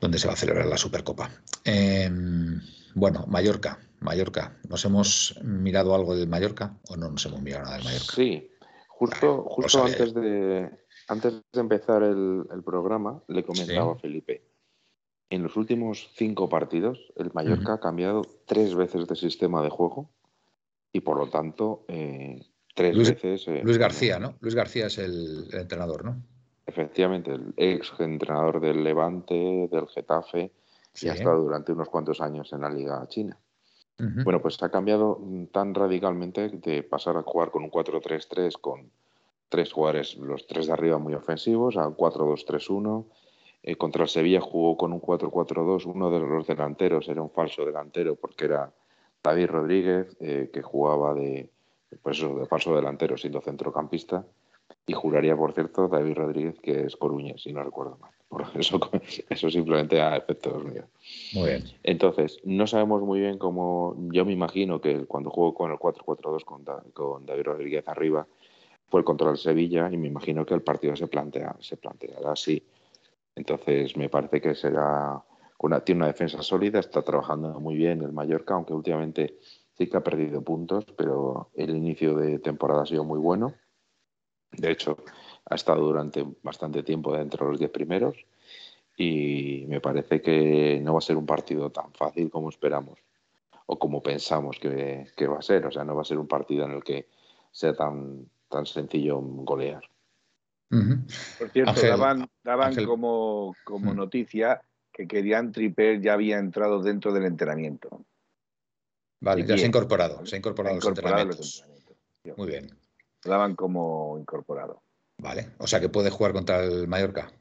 dónde se va a celebrar la Supercopa. Em, bueno, Mallorca, Mallorca, ¿nos hemos mirado algo del Mallorca o no nos hemos mirado nada del Mallorca? Sí, justo, justo antes de antes de empezar el, programa le comentaba a Felipe. En los últimos cinco partidos, el Mallorca ha cambiado tres veces de sistema de juego y por lo tanto eh, tres veces... Eh, Luis García, ¿no? Luis García es el, entrenador, ¿no? Efectivamente, el ex entrenador del Levante, del Getafe, y ha estado durante unos cuantos años en la Liga China. Bueno, pues ha cambiado tan radicalmente de pasar a jugar con un 4-3-3 con tres jugadores, los tres de arriba muy ofensivos, a 4-2-3-1. Eh, contra el Sevilla jugó con un 4-4-2. Uno de los delanteros era un falso delantero porque era David Rodríguez, eh, que jugaba de, pues de falso delantero siendo centrocampista, y juraría, por cierto, David Rodríguez, que es Coruña, si no recuerdo mal. Por eso, eso simplemente a efectos míos. Muy bien. Entonces, no sabemos muy bien cómo. Yo me imagino que cuando jugó con el 4-4-2 con, con, David Rodríguez arriba, fue el Sevilla, y me imagino que el partido se, plantea, se planteará así. Entonces, me parece que será tiene una defensa sólida, está trabajando muy bien el Mallorca, aunque últimamente sí que ha perdido puntos, pero el inicio de temporada ha sido muy bueno. De hecho, ha estado durante bastante tiempo dentro de los diez primeros y me parece que no va a ser un partido tan fácil como esperamos o como pensamos que, va a ser. O sea, no va a ser un partido en el que sea tan, tan sencillo golear. Por cierto, daban, como, como mm. noticia que querían Tripper ya había entrado dentro del entrenamiento. Vale, ya se ha incorporado, se ha incorporado, los, entrenamientos. Muy bien. Daban como incorporado. Vale, o sea que puede jugar contra el Mallorca.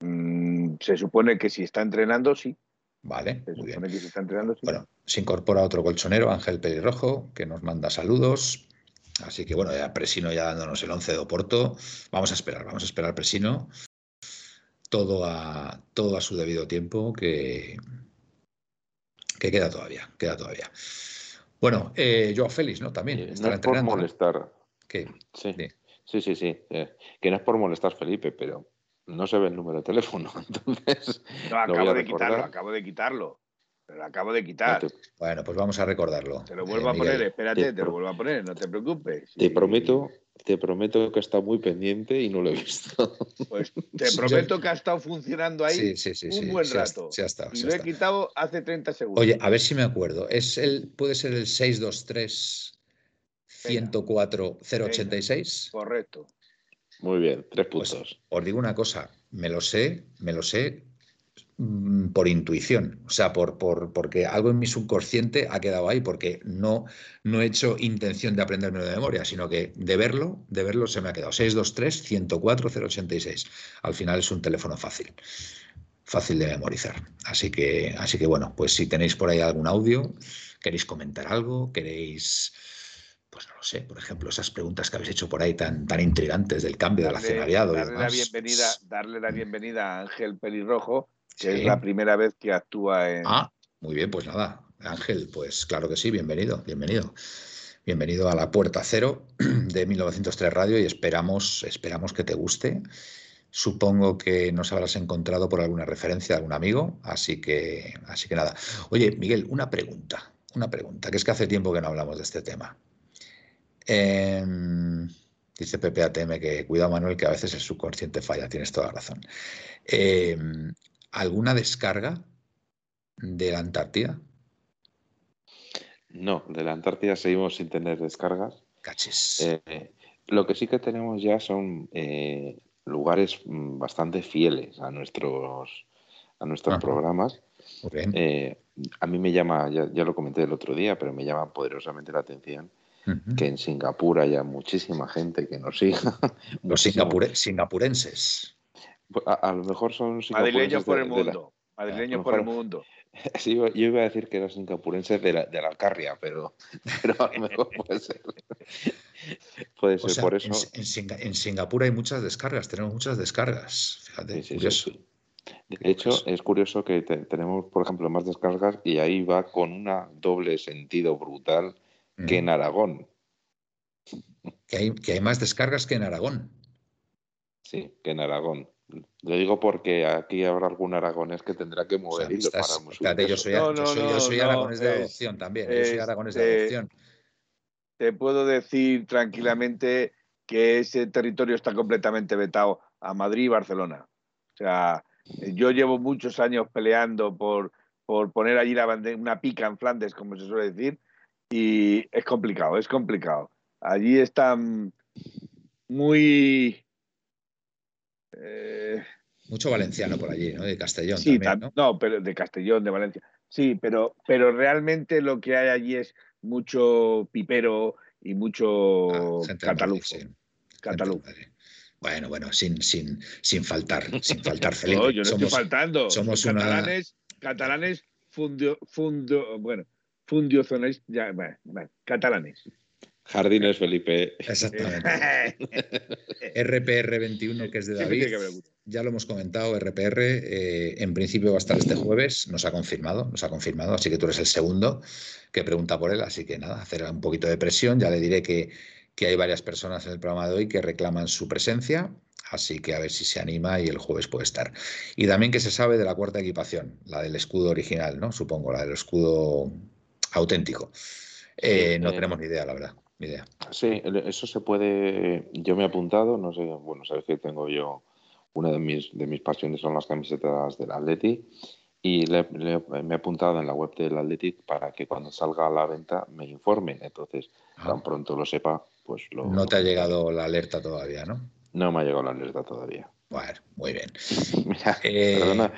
Mm, se supone que si está entrenando, sí. Vale, se supone que si está entrenando, sí. Bueno, se incorpora otro colchonero, Ángel Pelirrojo, que nos manda saludos. Así que bueno, ya Presino ya dándonos el 11 de Oporto. Vamos a esperar, vamos a esperar Presino todo a, todo a su debido tiempo, que, que queda todavía, queda todavía. Bueno, eh, Joao Félix, ¿no? También. no es por molestar. Sí, sí, sí, sí. Eh, que no es por molestar, Felipe, pero no se ve el número de teléfono. Entonces, no, acabo de quitarlo, acabo de quitarlo. Pero acabo de quitar. Bueno, pues vamos a recordarlo. Te lo vuelvo a poner, espérate, te, lo vuelvo a poner, no te preocupes. Te prometo, te prometo que está muy pendiente y no lo he visto. Pues te prometo que ha estado funcionando ahí un buen rato. y lo he quitado hace 30 segundos. Oye, a ver si me acuerdo. Es el, puede ser el 623 104 086. Correcto. Muy bien, tres pues puntos. os digo una cosa, me lo sé, me lo sé Mm, por intuición, o sea, por, por, porque algo en mi subconsciente ha quedado ahí, porque no, no he hecho intención de aprendérmelo de memoria, sino que de verlo, de verlo se me ha quedado. 623-104-086. Al final es un teléfono fácil, fácil de memorizar. Así que, así que bueno, pues si tenéis por ahí algún audio, queréis comentar algo, queréis pues no lo sé, por ejemplo, esas preguntas que habéis hecho por ahí tan, tan intrigantes del cambio. Darle, la bienvenida, darle la bienvenida a Ángel Pelirrojo, es la primera vez que actúa en. Ah, muy bien, pues nada. Ángel, pues claro que sí, bienvenido, bienvenido. Bienvenido a la Puerta Cero de 1903 Radio y esperamos, esperamos que te guste. Supongo que nos habrás encontrado por alguna referencia de algún amigo, así que, así que nada. Oye, Miguel, una pregunta, una pregunta, que es que hace tiempo que no hablamos de este tema. Em, dice Pepe ATM que cuida Manuel, que a veces el subconsciente falla, tienes toda la razón. Em, ¿Alguna descarga de la Antártida? No, de la Antártida seguimos sin tener descargas. Caches. Eh, lo que sí que tenemos ya son eh, lugares mm, bastante fieles a nuestros, a nuestros programas. Eh, a mí me llama, ya, lo comenté el otro día, pero me llama poderosamente la atención que en Singapur haya muchísima gente que nos siga. Los singapurenses. Pues, a, lo mejor son madrileños por el mundo. Madrileños por el mundo. Sí, yo iba a decir que eran singapurenses de la, de la Alcarria, pero, pero a lo mejor puede ser. Puede ser por eso. En, Singapur hay muchas descargas, tenemos muchas descargas. Fíjate, curioso. De hecho, es curioso que tenemos, por ejemplo, más descargas y ahí va con un doble sentido brutal que en Aragón. Que hay, que hay más descargas que en Aragón. Sí, que en Aragón. Lo digo porque aquí habrá algún aragonés que tendrá que mover para yo soy, yo soy, aragonés de adopción también. yo soy aragonés de adopción. Te puedo decir tranquilamente que ese territorio está completamente vetado a Madrid y Barcelona. O sea, yo llevo muchos años peleando por, por poner allí la una pica en Flandes, como se suele decir, y es complicado, es complicado. Allí están muy eh, Mucho valenciano por allí, ¿no? De Castellón. Sí, ¿no? pero de Castellón, de Valencia. Sí, pero, pero realmente lo que hay allí es mucho pipero y mucho ah, catalú. Bueno, bueno, sin, sin, sin faltar, sin faltar, Felipe. No, yo no estoy faltando. Somos catalanes, catalanes fundio, fundio, bueno, fundiozones, ya, bueno, catalanes. Jardines Felipe. Exactamente. RPR 21, que es de David. Ya lo hemos comentado, RPR, eh, en principio va a estar este jueves, nos ha confirmado, nos ha confirmado, así que tú eres el segundo que pregunta por él, así que nada, hacer un poquito de presión, ya le diré que, que hay varias personas en el programa de hoy que reclaman su presencia, así que a ver si se anima y el jueves puede estar. Y también que se sabe de la cuarta equipación, la del escudo original, ¿no? Supongo, la del escudo auténtico. Eh, no eh, tenemos ni idea, la verdad. Sí, eso se puede. Yo me he apuntado, no sé, bueno, sabes que tengo yo. Una de mis, de mis pasiones son las camisetas del Athletic y me he apuntado en la web del Athletic para que cuando salga a la venta me informen. Entonces, ah. tan pronto lo sepa, pues lo. No te ha llegado la alerta todavía, ¿no? No me ha llegado la alerta todavía. Bueno, muy bien. Eh, perdona,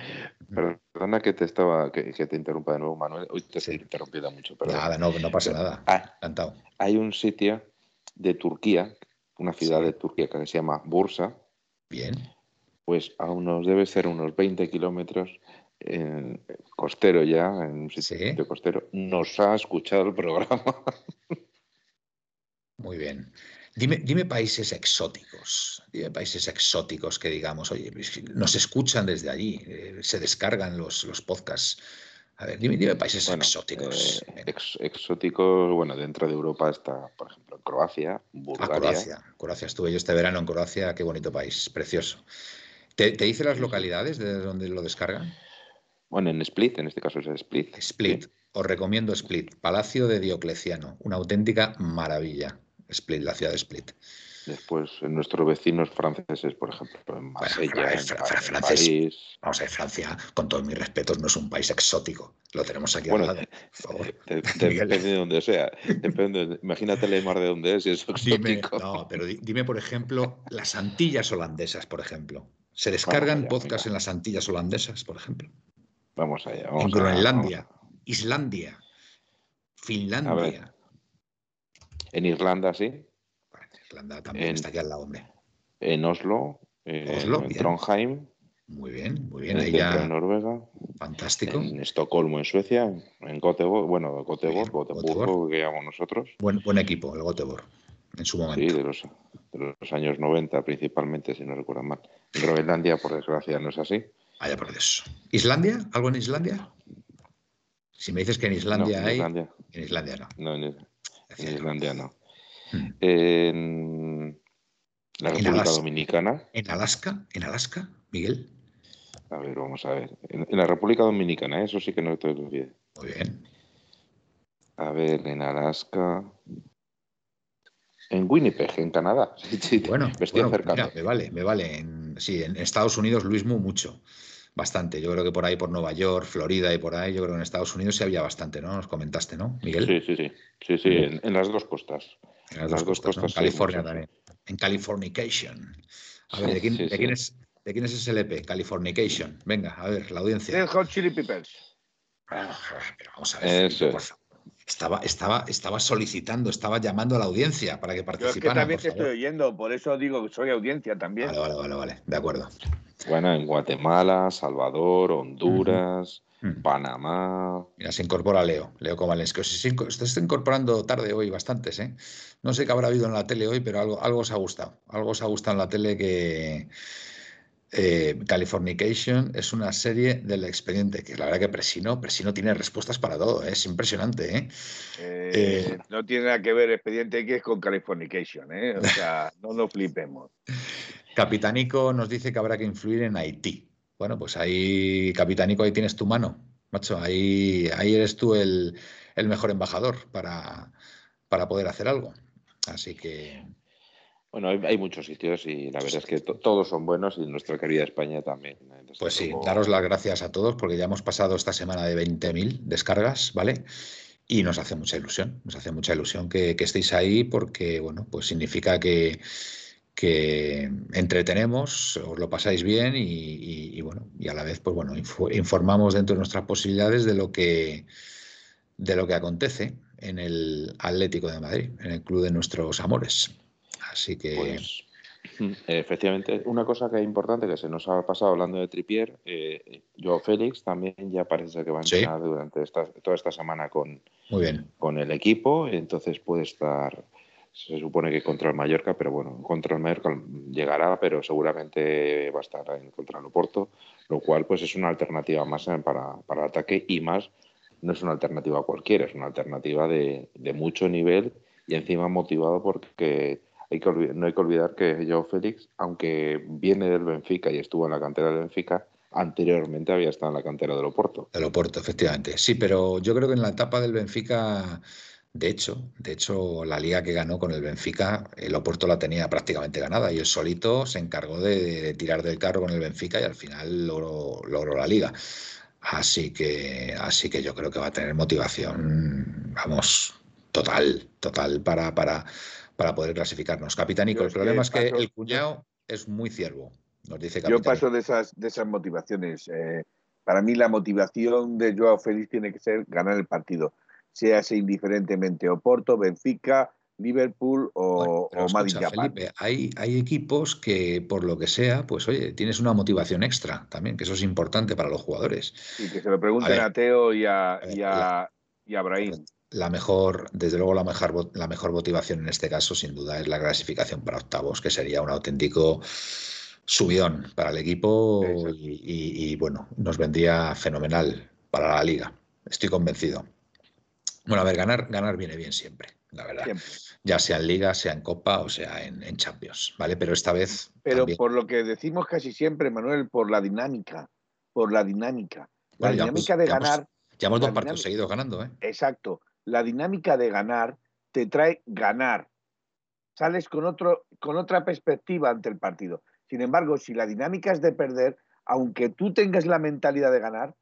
perdona, que te estaba que, te interrumpa de nuevo, Manuel. Hoy te he interrumpido mucho. Nada, no, no pasa nada. Ah, Encantado. Hay un sitio de Turquía, una ciudad de Turquía que se llama Bursa. Bien. Pues a unos, debe ser unos 20 kilómetros en costero ya, en un sitio costero, nos ha escuchado el programa. Muy bien. Dime, dime países exóticos, dime países exóticos que digamos, oye, nos escuchan desde allí, eh, se descargan los, los podcasts. A ver, dime, dime países exóticos. Eh, exóticos, bueno, dentro de Europa está, por ejemplo, Croacia, ah, Bulgaria. Croacia. Croacia, estuve yo este verano en Croacia, qué bonito país, precioso. ¿Te, te dice las localidades de donde lo descargan? Bueno, en Split, en este caso es Split. Split, os recomiendo Split, Palacio de Diocleciano, una auténtica maravilla. Split, la ciudad de Split. Después, en nuestros vecinos franceses, por ejemplo, en Marsella, en, París. Vamos a ver, Francia, con todos mis respetos, no es un país exótico. Lo tenemos aquí al lado, depende de donde sea. Depende, imagínate el mar de donde es y es exótico. no, pero dime, por ejemplo, las Antillas holandesas, por ejemplo. ¿Se descargan podcasts en las Antillas holandesas, por ejemplo? Vamos allá. en Groenlandia, Islandia, Finlandia. En Irlanda, sí. Irlanda también está aquí al lado, hombre. En Oslo, en Trondheim. Muy bien, muy bien. Ahí ya... En Noruega. Fantástico. En Estocolmo, en Suecia. En Göteborg, bueno, Göteborg, Göteborg, que llamamos nosotros. Buen, buen equipo, el Göteborg, en su momento. Sí, de los, de los años 90 principalmente, si no recuerdo mal. En Groenlandia, por desgracia, no es así. Vaya por Dios. ¿Islandia? ¿Algo en Islandia? Si me dices que en Islandia hay. En Islandia no. No, en Islandia. En Islandia no. Hmm. En la República Dominicana. ¿En Alaska? ¿En Alaska, Miguel? A ver, vamos a ver. En, la República Dominicana, eso sí que no estoy bien. Muy bien. A ver, en Alaska. En Winnipeg, en Canadá. bueno, me estoy acercando. me vale, me vale. sí, en Estados Unidos, Luismo, mucho bastante. Yo creo que por ahí, por Nueva York, Florida y por ahí, yo creo que en Estados Unidos sí había bastante, ¿no? Nos comentaste, ¿no, Miguel? Sí, sí, sí. Sí, sí, en, las dos costas. En las, dos, costas. En California también. En Californication. A ver, ¿de quién, es, ¿de quién es ese LP? Californication. Venga, a ver, la audiencia. Hot Chili Peppers. Ah, pero vamos a ver. Estaba, estaba, estaba solicitando, estaba llamando a la audiencia para que participara. Yo es que también te estoy oyendo, por eso digo que soy audiencia también. Vale, vale, vale, vale. de acuerdo. Bueno, en Guatemala, Salvador, Honduras, Panamá. Mira, se incorpora Leo, Leo Comalens, que se está incorporando tarde hoy bastantes, ¿eh? No sé qué habrá habido en la tele hoy, pero algo, algo os ha gustado. Algo os ha gustado en la tele que, eh, Californication es una serie del expediente, que la verdad que Presino, Presino tiene respuestas para todo, ¿eh? es impresionante. ¿eh? ¿eh? no tiene nada que ver Expediente X con Californication, o sea, no nos flipemos. Capitanico nos dice que habrá que influir en Haití. Bueno, pues ahí, Capitanico, ahí tienes tu mano, macho, ahí, ahí eres tú el, el mejor embajador para, para poder hacer algo. Así que... Bueno, hay, muchos sitios y la verdad es que todos son buenos y nuestra querida España también. ¿eh? pues sí, daros las gracias a todos porque ya hemos pasado esta semana de 20.000 descargas, ¿vale? Y nos hace mucha ilusión, nos hace mucha ilusión que, estéis ahí porque, bueno, pues significa que, que entretenemos, os lo pasáis bien y, bueno, y a la vez, pues bueno, informamos dentro de nuestras posibilidades de lo que de lo que acontece en el Atlético de Madrid, en el club de nuestros amores. Así que. Pues, efectivamente, una cosa que es importante que se nos ha pasado hablando de Tripier, eh, Joao Félix también ya parece que va a entrenar durante esta, toda esta semana con, con el equipo, entonces puede estar, se supone que contra el Mallorca, pero bueno, contra el Mallorca llegará, pero seguramente va a estar en contra el Oporto, lo cual pues es una alternativa más para, para el ataque y más no es una alternativa cualquiera, es una alternativa de, de mucho nivel y encima motivado porque no hay que olvidar que Joao Félix, aunque viene del Benfica y estuvo en la cantera del Benfica, anteriormente había estado en la cantera del Oporto. Del Oporto, efectivamente. Sí, pero yo creo que en la etapa del Benfica, de hecho, de hecho, la liga que ganó con el Benfica, el Oporto la tenía prácticamente ganada y él solito se encargó de, tirar del carro con el Benfica y al final logró, logró la liga. Así que, así que yo creo que va a tener motivación, vamos, total, total para, para, para poder clasificarnos. Capitánico, el problema es que el cuñado es muy ciervo, nos dice Yo paso de esas, de esas motivaciones. Eh, para mí la motivación de Joao Félix tiene que ser ganar el partido, sea indiferentemente Oporto, Benfica, Liverpool o, Madrid. Felipe, hay, hay equipos que, por lo que sea, pues oye, tienes una motivación extra también, que eso es importante para los jugadores. Y que se lo pregunten a, Teo y a, y a, y a Brahim la mejor, desde luego la mejor, la mejor motivación en este caso, sin duda, es la clasificación para octavos, que sería un auténtico subidón para el equipo y, bueno, nos vendría fenomenal para la liga. Estoy convencido. Bueno, a ver, ganar, ganar viene bien siempre, la verdad. Ya sea en liga, sea en copa o sea en, Champions, ¿vale? Pero esta vez. Pero por lo que decimos casi siempre, Manuel, por la dinámica, por la dinámica. La dinámica de ganar. Llevamos dos partidos seguidos ganando, ¿eh? Exacto la dinámica de ganar te trae ganar. Sales con, otro, con otra perspectiva ante el partido. Sin embargo, si la dinámica es de perder, aunque tú tengas la mentalidad de ganar,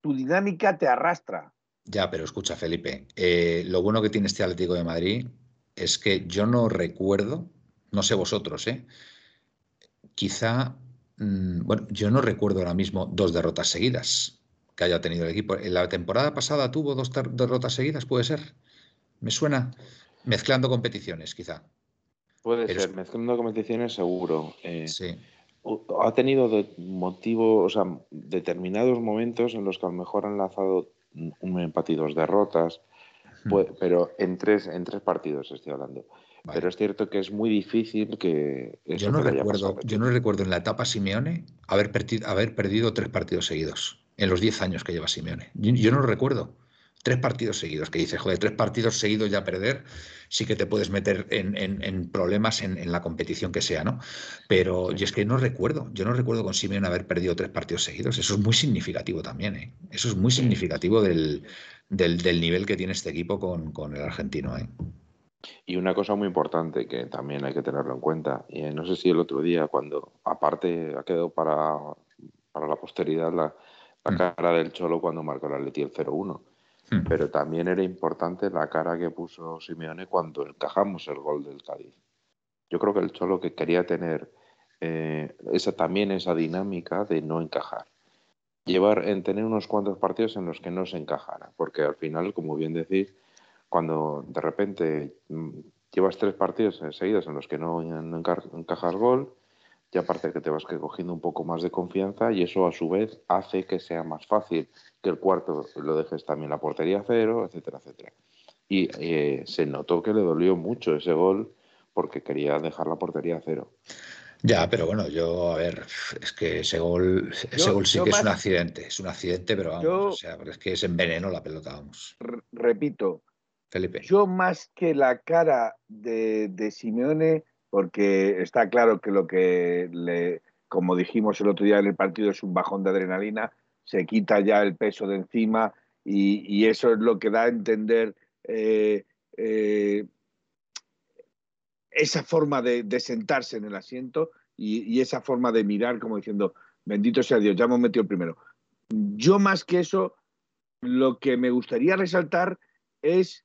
tu dinámica te arrastra. Ya, pero escucha, Felipe, eh, lo bueno que tiene este Atlético de Madrid es que yo no recuerdo, no sé vosotros, ¿eh? quizá, mm, bueno, yo no recuerdo ahora mismo dos derrotas seguidas que haya tenido el equipo. En la temporada pasada tuvo dos derrotas seguidas, puede ser. Me suena mezclando competiciones, quizá. Puede ser, mezclando competiciones seguro. Eh, sí. Ha tenido de motivo, o sea, determinados momentos en los que a lo mejor han lanzado un empate y dos derrotas, pero en tres, en tres partidos estoy hablando. Pero es cierto que es muy difícil que. yo no recuerdo, yo no recuerdo en la etapa Simeone haber, haber perdido tres partidos seguidos en los 10 años que lleva Simeone. Yo, no lo recuerdo. Tres partidos seguidos, que dices, joder, tres partidos seguidos ya perder, sí que te puedes meter en, problemas en, la competición que sea, ¿no? Pero yo es que no recuerdo, yo no recuerdo con Simeone haber perdido tres partidos seguidos. Eso es muy significativo también, ¿eh? Eso es muy significativo del, nivel que tiene este equipo con, el argentino, ¿eh? Y una cosa muy importante que también hay que tenerlo en cuenta, y no sé si el otro día, cuando aparte ha quedado para, para la posteridad la, la mm. cara del Cholo cuando marcó el Atleti el 0-1. Mm. Pero también era importante la cara que puso Simeone cuando encajamos el gol del Cádiz. Yo creo que el Cholo que quería tener eh, esa, también esa dinámica de no encajar. llevar, en tener unos cuantos partidos en los que no se encajara, porque al final, como bien decís, cuando de repente mm, llevas tres partidos seguidos en los que no, encajas gol, ya aparte que te vas cogiendo un poco más de confianza y eso a su vez hace que sea más fácil que el cuarto lo dejes también la portería cero, etcétera, etcétera. Y eh, se notó que le dolió mucho ese gol porque quería dejar la portería cero. Ya, pero bueno, yo, a ver, es que ese gol, ese gol sí que es un accidente, es un accidente, pero vamos, o sea, es que es envenenó la pelota, vamos. Repito, Felipe. Yo más que la cara de, de Simeone, porque está claro que lo que le, como dijimos el otro día en el partido, es un bajón de adrenalina, se quita ya el peso de encima y, eso es lo que da a entender eh, eh, esa forma de, sentarse en el asiento y, esa forma de mirar como diciendo, bendito sea Dios, ya hemos metido el primero. Yo más que eso, lo que me gustaría resaltar es,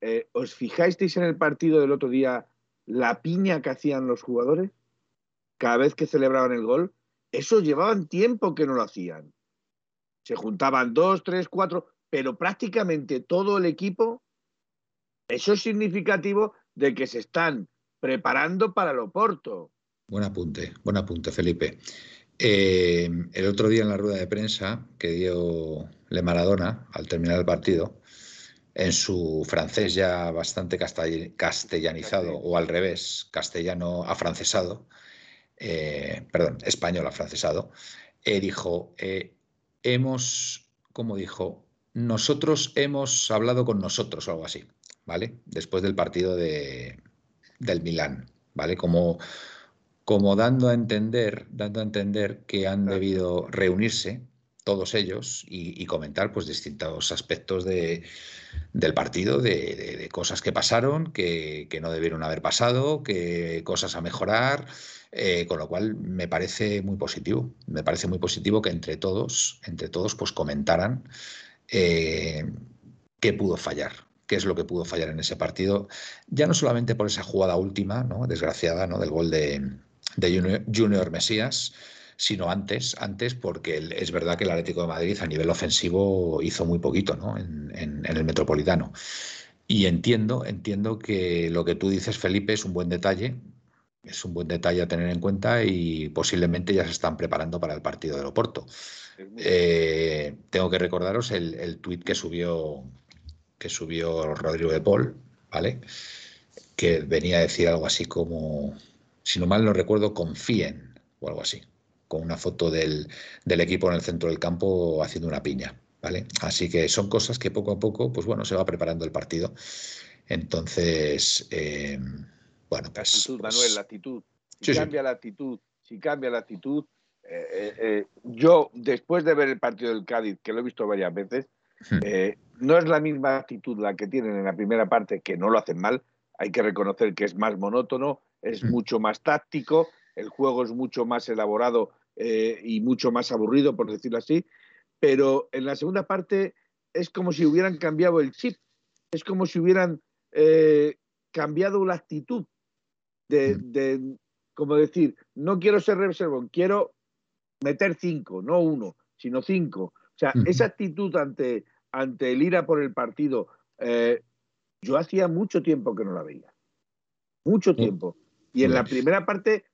eh, ¿os fijáis en el partido del otro día la piña que hacían los jugadores cada vez que celebraban el gol? Eso llevaban tiempo que no lo hacían. Se juntaban dos, tres, cuatro, pero prácticamente todo el equipo, eso es significativo de que se están preparando para el Oporto. Buen apunte, buen apunte, Felipe. Eh, el otro día en la rueda de prensa que dio Le Maradona al terminar el partido, en su francés ya bastante castellanizado, o al revés, castellano afrancesado, eh, perdón, español afrancesado, eh, dijo, hemos, como dijo, nosotros hemos hablado con nosotros o algo así, ¿vale? Después del partido de, del Milán, ¿vale? Como, como dando a entender, dando a entender que han debido reunirse todos ellos y, comentar pues distintos aspectos de, del partido, de, cosas que pasaron, que, no debieron haber pasado, que cosas a mejorar, eh, con lo cual me parece muy positivo. Me parece muy positivo que entre todos, entre todos, pues comentaran eh, qué pudo fallar, qué es lo que pudo fallar en ese partido, ya no solamente por esa jugada última, ¿no? desgraciada, ¿no? del gol de, Junior, Mesías, sino antes, antes porque es verdad que el Atlético de Madrid a nivel ofensivo hizo muy poquito en, el Metropolitano. Y entiendo, entiendo que lo que tú dices, Felipe, es un buen detalle, es un buen detalle a tener en cuenta y posiblemente ya se están preparando para el partido del Oporto. Eh, tengo que recordaros el, el tuit que subió que subió Rodrigo de Paul, ¿vale? Que venía a decir algo así como, si no mal no recuerdo, confíen o algo así, con una foto del, equipo en el centro del campo haciendo una piña, ¿vale? Así que son cosas que poco a poco, pues bueno, se va preparando el partido. Entonces, eh, bueno, pues... Actitud, pues Manuel, la actitud. Si cambia la actitud, si cambia la actitud, eh, eh, yo, después de ver el partido del Cádiz, que lo he visto varias veces, Hmm. Eh, no es la misma actitud la que tienen en la primera parte, que no lo hacen mal. Hay que reconocer que es más monótono, es hmm. mucho más táctico, el juego es mucho más elaborado eh, y mucho más aburrido, por decirlo así. Pero en la segunda parte es como si hubieran cambiado el chip, es como si hubieran eh, cambiado la actitud de, de, como decir, no quiero ser reservón, quiero meter cinco, no uno, sino cinco. O sea, esa actitud ante, ante el ira por el partido, eh, yo hacía mucho tiempo que no la veía. Mucho tiempo. Y en la primera parte,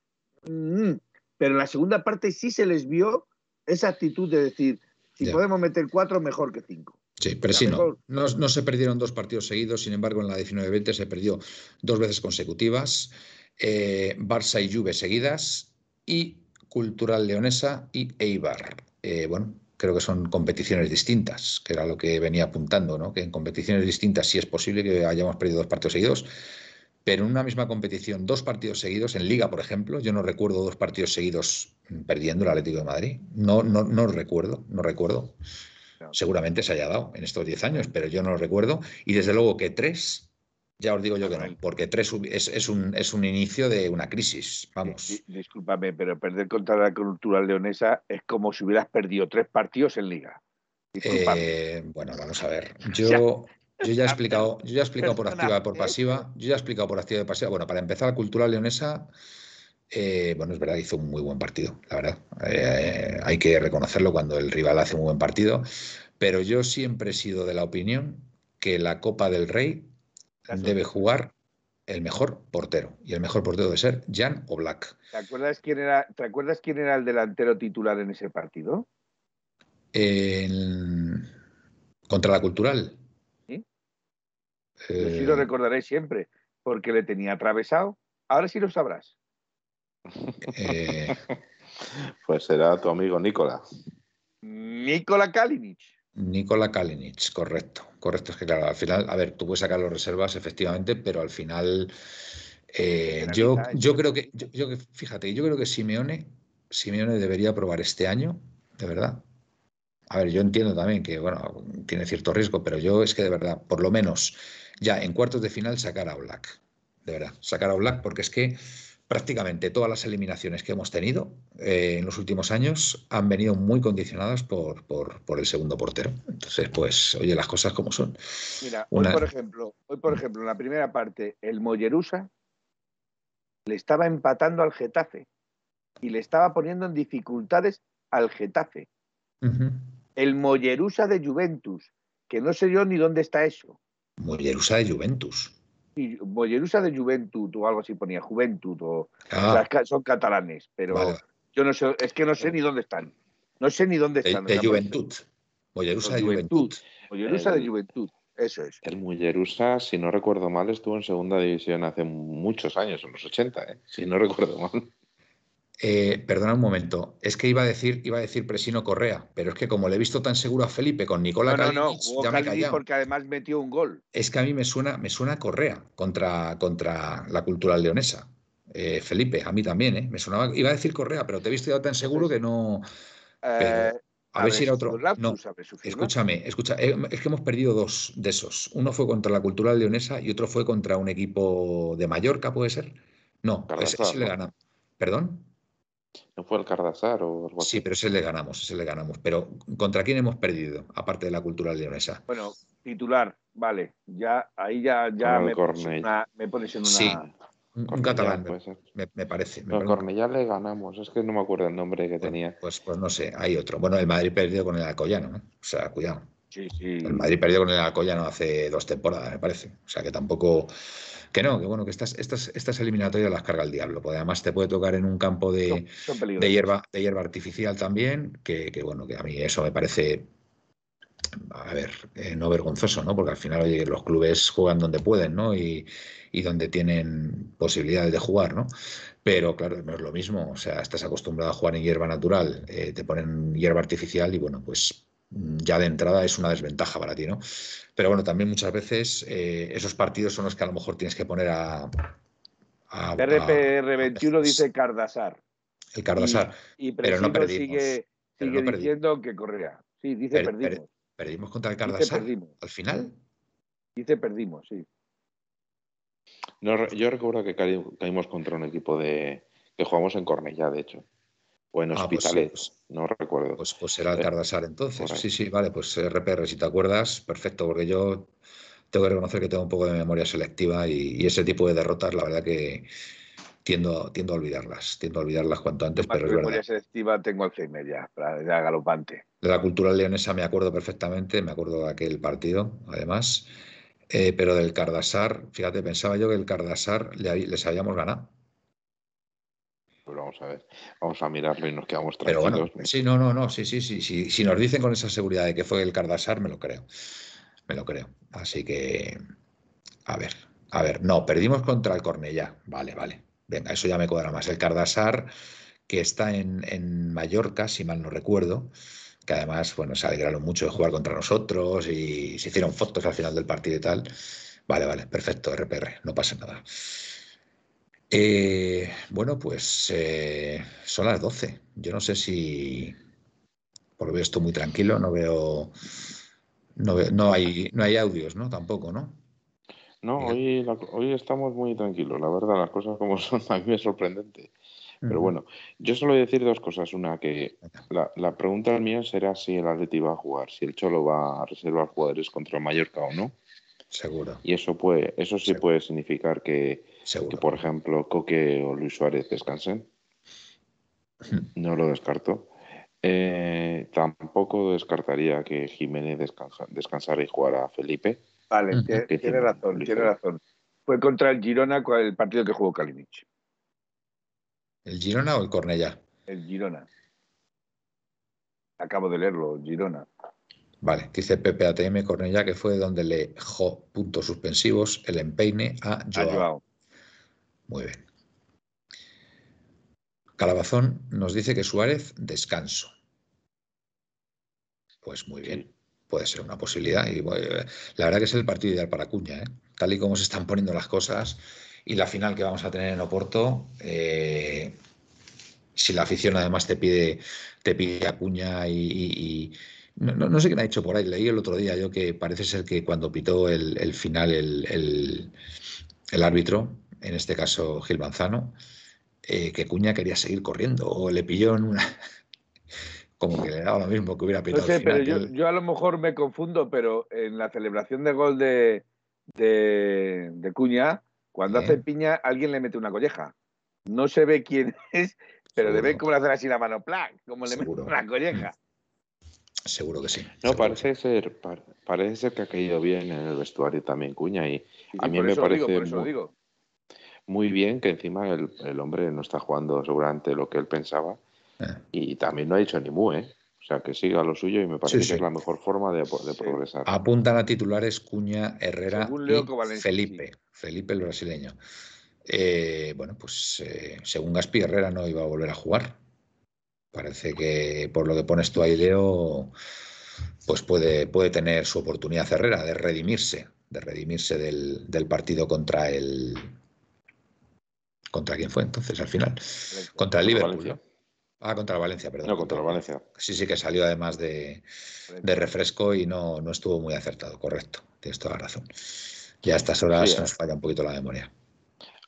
mm, pero en la segunda parte sí se les vio esa actitud de decir, si podemos meter cuatro, mejor que cinco. Sí, pero sí, no. no. se perdieron dos partidos seguidos, sin embargo, en la 19-20 se perdió dos veces consecutivas, eh, Barça y Juve seguidas, y Cultural Leonesa y Eibar. Eh, bueno, creo que son competiciones distintas, que era lo que venía apuntando, ¿no? que en competiciones distintas sí es posible que hayamos perdido dos partidos seguidos, pero en una misma competición, dos partidos seguidos, en Liga, por ejemplo, yo no recuerdo dos partidos seguidos perdiendo el Atlético de Madrid. No, no, no recuerdo, no recuerdo. Seguramente se haya dado en estos diez años, pero yo no lo recuerdo. Y desde luego que tres ya os digo yo que no, porque tres es, un, es un inicio de una crisis, vamos. Discúlpame, pero perder contra la cultura leonesa es como si hubieras perdido tres partidos en liga. Eh, bueno, vamos a ver. Yo, yo ya he explicado, yo ya he explicado por activa y por pasiva. Yo ya he explicado por activa y pasiva. Bueno, para empezar, la cultura leonesa Eh, bueno, es verdad, hizo un muy buen partido, la verdad. Eh, hay que reconocerlo cuando el rival hace un buen partido. Pero yo siempre he sido de la opinión que la Copa del Rey debe jugar el mejor portero. Y el mejor portero debe ser Jan o Black. ¿Te acuerdas quién era, ¿te acuerdas quién era el delantero titular en ese partido? Contra la cultural. Sí. sí lo eh, recordaré siempre, porque le tenía atravesado. Ahora sí lo sabrás. Eh, pues será tu amigo Nicola. Nicola Kalinic. Nicola Kalinic, correcto. Correcto, es que claro, al final, a ver, tú puedes sacar las reservas, efectivamente, pero al final eh, yo, yo creo que, yo, fíjate, yo creo que Simeone, Simeone debería probar este año, de verdad. A ver, yo entiendo también que, bueno, tiene cierto riesgo, pero yo es que de verdad, por lo menos ya en cuartos de final sacar a Black, de verdad, sacar a Black, porque es que prácticamente todas las eliminaciones que hemos tenido eh, en los últimos años han venido muy condicionadas por, por, el segundo portero. Entonces, pues, oye, las cosas como son. Mira, hoy, por ejemplo, hoy, por ejemplo, en la primera parte, el Mollerusa le estaba empatando al Getafe y le estaba poniendo en dificultades al Getafe. El Mollerusa de Juventus, que no sé yo ni dónde está eso. Mollerusa de Juventus. Mollerusa de Juventud o algo así ponía, Juventud o ah. son catalanes, pero yo no sé, es que no sé ni dónde están. No sé ni dónde están. De, Juventud. Mollerusa de Juventud. Mollerusa de Juventud. Eso es. El Mollerusa, si no recuerdo mal, estuvo en segunda división hace muchos años, en los 80, ¿eh? si no recuerdo mal. Eh, perdona un momento, es que iba a decir, iba a decir Presino Correa, pero es que como le he visto tan seguro a Felipe con Nicolás no, no, no, ya me porque además metió un gol. Es que a mí me suena, me suena Correa contra, contra la cultural leonesa. Eh, Felipe, a mí también, ¿eh? Me sonaba, iba a decir Correa, pero te he visto ya tan seguro que no. Eh, a, ver, si era otro. No, escúchame, escucha, es que hemos perdido dos de esos. Uno fue contra la cultural leonesa y otro fue contra un equipo de Mallorca, ¿puede ser? No, ese, le ganamos. ¿Perdón? ¿No fue el Cardasar o algo así? Sí, pero ese le ganamos, ese le ganamos. Pero ¿contra quién hemos perdido, aparte de la cultura leonesa? Bueno, titular, vale. Ya, ahí ya, ya me, pones una, me, pones en una. Sí, un, catalán, me, parece. Me Cornellá le ganamos, es que no me acuerdo el nombre que tenía. Pues, pues no sé, hay otro. Bueno, el Madrid perdió con el Alcoyano, ¿no? O sea, cuidado. Sí, sí. El Madrid perdió con el Alcoyano hace dos temporadas, me parece. O sea que tampoco. Que no, que bueno, que estas, estas, estas eliminatorias las carga el diablo, porque además te puede tocar en un campo de, de, hierba, de hierba artificial también, que, bueno, que a mí eso me parece, a ver, eh, no vergonzoso, ¿no? Porque al final, oye, los clubes juegan donde pueden, ¿no? Y, donde tienen posibilidades de jugar, ¿no? Pero claro, no es lo mismo, o sea, estás acostumbrado a jugar en hierba natural, eh, te ponen hierba artificial y bueno, pues ya de entrada es una desventaja para ti, ¿no? Pero bueno, también muchas veces eh, esos partidos son los que a lo mejor tienes que poner a. RPR21 dice Cardasar. El Cardasar. Y, pero no perdimos. sigue, diciendo que corría. Sí, dice perdimos. ¿Perdimos contra el Cardasar? ¿Al final? Dice perdimos, sí. No, yo recuerdo que caímos contra un equipo de que jugamos en Cornellá, de hecho. O en ah, pues no recuerdo. Pues, pues será el eh, Cardasar entonces. Sí, sí, vale, pues RPR, si te acuerdas, perfecto, porque yo tengo que reconocer que tengo un poco de memoria selectiva y, ese tipo de derrotas, la verdad que tiendo, tiendo a olvidarlas, tiendo a olvidarlas cuanto antes, pero es memoria selectiva tengo Alzheimer ya, ya galopante. De la cultura leonesa me acuerdo perfectamente, me acuerdo de aquel partido, además. Eh, pero del Cardasar, fíjate, pensaba yo que el Cardasar les habíamos ganado pues vamos a ver, vamos a mirarlo y nos quedamos tranquilos. Pero bueno, sí, no, no, no, sí, sí, sí, sí. Si nos dicen con esa seguridad de que fue el Cardasar, me lo creo. Me lo creo. Así que, a ver, a ver, no, perdimos contra el Cornellá. Vale, vale. Venga, eso ya me cuadra más. El Cardasar, que está en, en Mallorca, si mal no recuerdo, que además, bueno, se alegraron mucho de jugar contra nosotros y se hicieron fotos al final del partido y tal. Vale, vale, perfecto, RPR, no pasa nada. Eh, bueno, pues eh, son las 12. Yo no sé si. Por veo esto muy tranquilo, no veo. No, no, hay, no hay audios, ¿no? Tampoco, ¿no? No, hoy, hoy estamos muy tranquilos, la verdad, las cosas como son, a mí es sorprendente. Pero bueno, yo solo voy a decir dos cosas. Una, que la, la pregunta mía será si el Atleti va a jugar, si el Cholo va a reservar jugadores contra el Mallorca o no. Seguro. Y eso puede, eso sí puede significar que, que por ejemplo Coque o Luis Suárez descansen. Hmm. No lo descarto. Eh, tampoco descartaría que Jiménez descansara y jugara a Felipe. Vale, tiene, razón, tiene razón. Fue contra el Girona el partido que jugó Kalinic. ¿El Girona o el Cornellá? El Girona. Acabo de leerlo, Girona. Vale, dice Pepe ATM Cornellá que fue donde le dejó puntos suspensivos el empeine a Joao. Muy bien. Calabazón nos dice que Suárez descanso. Pues muy bien, puede ser una posibilidad. Y la verdad que es el partido ideal para Cuña, ¿eh? tal y como se están poniendo las cosas y la final que vamos a tener en Oporto. Eh, si la afición además te pide, te pide a Cuña y, no, sé quién ha dicho por ahí, leí el otro día yo que parece ser que cuando pitó el, final el, árbitro, en este caso Gil Manzano, eh, que Cuña quería seguir corriendo o le pilló en una... como que le daba lo mismo que hubiera pitado. No sé, pero yo, a lo mejor me confundo, pero en la celebración de gol de, de, Cuña, cuando hace piña, alguien le mete una colleja. No se ve quién es, pero le ve cómo le hacen así la mano, plan, como le mete una colleja. Seguro que sí. No, parece ser, parece ser que ha caído bien en el vestuario también Cuña y a mí me parece muy, bien que encima el, hombre no está jugando seguramente lo que él pensaba eh. y también no ha dicho ni mu, ¿eh? O sea, que siga lo suyo y me parece que es la mejor forma de, progresar. Apuntan a titulares Cuña, Herrera y Felipe, Felipe el brasileño. Eh, bueno, pues eh, según Gaspi Herrera no iba a volver a jugar Parece que por lo que pones tú ahí, Leo, pues puede, puede tener su oportunidad Herrera de redimirse, de redimirse del, partido contra el. ¿Contra quién fue entonces al final? Contra el Liverpool. Ah, contra el Valencia, perdón. No, contra el Valencia. Sí, sí, que salió además de, de refresco y no, no, estuvo muy acertado, correcto. Tienes toda la razón. Ya a estas horas eh. nos falla un poquito la memoria.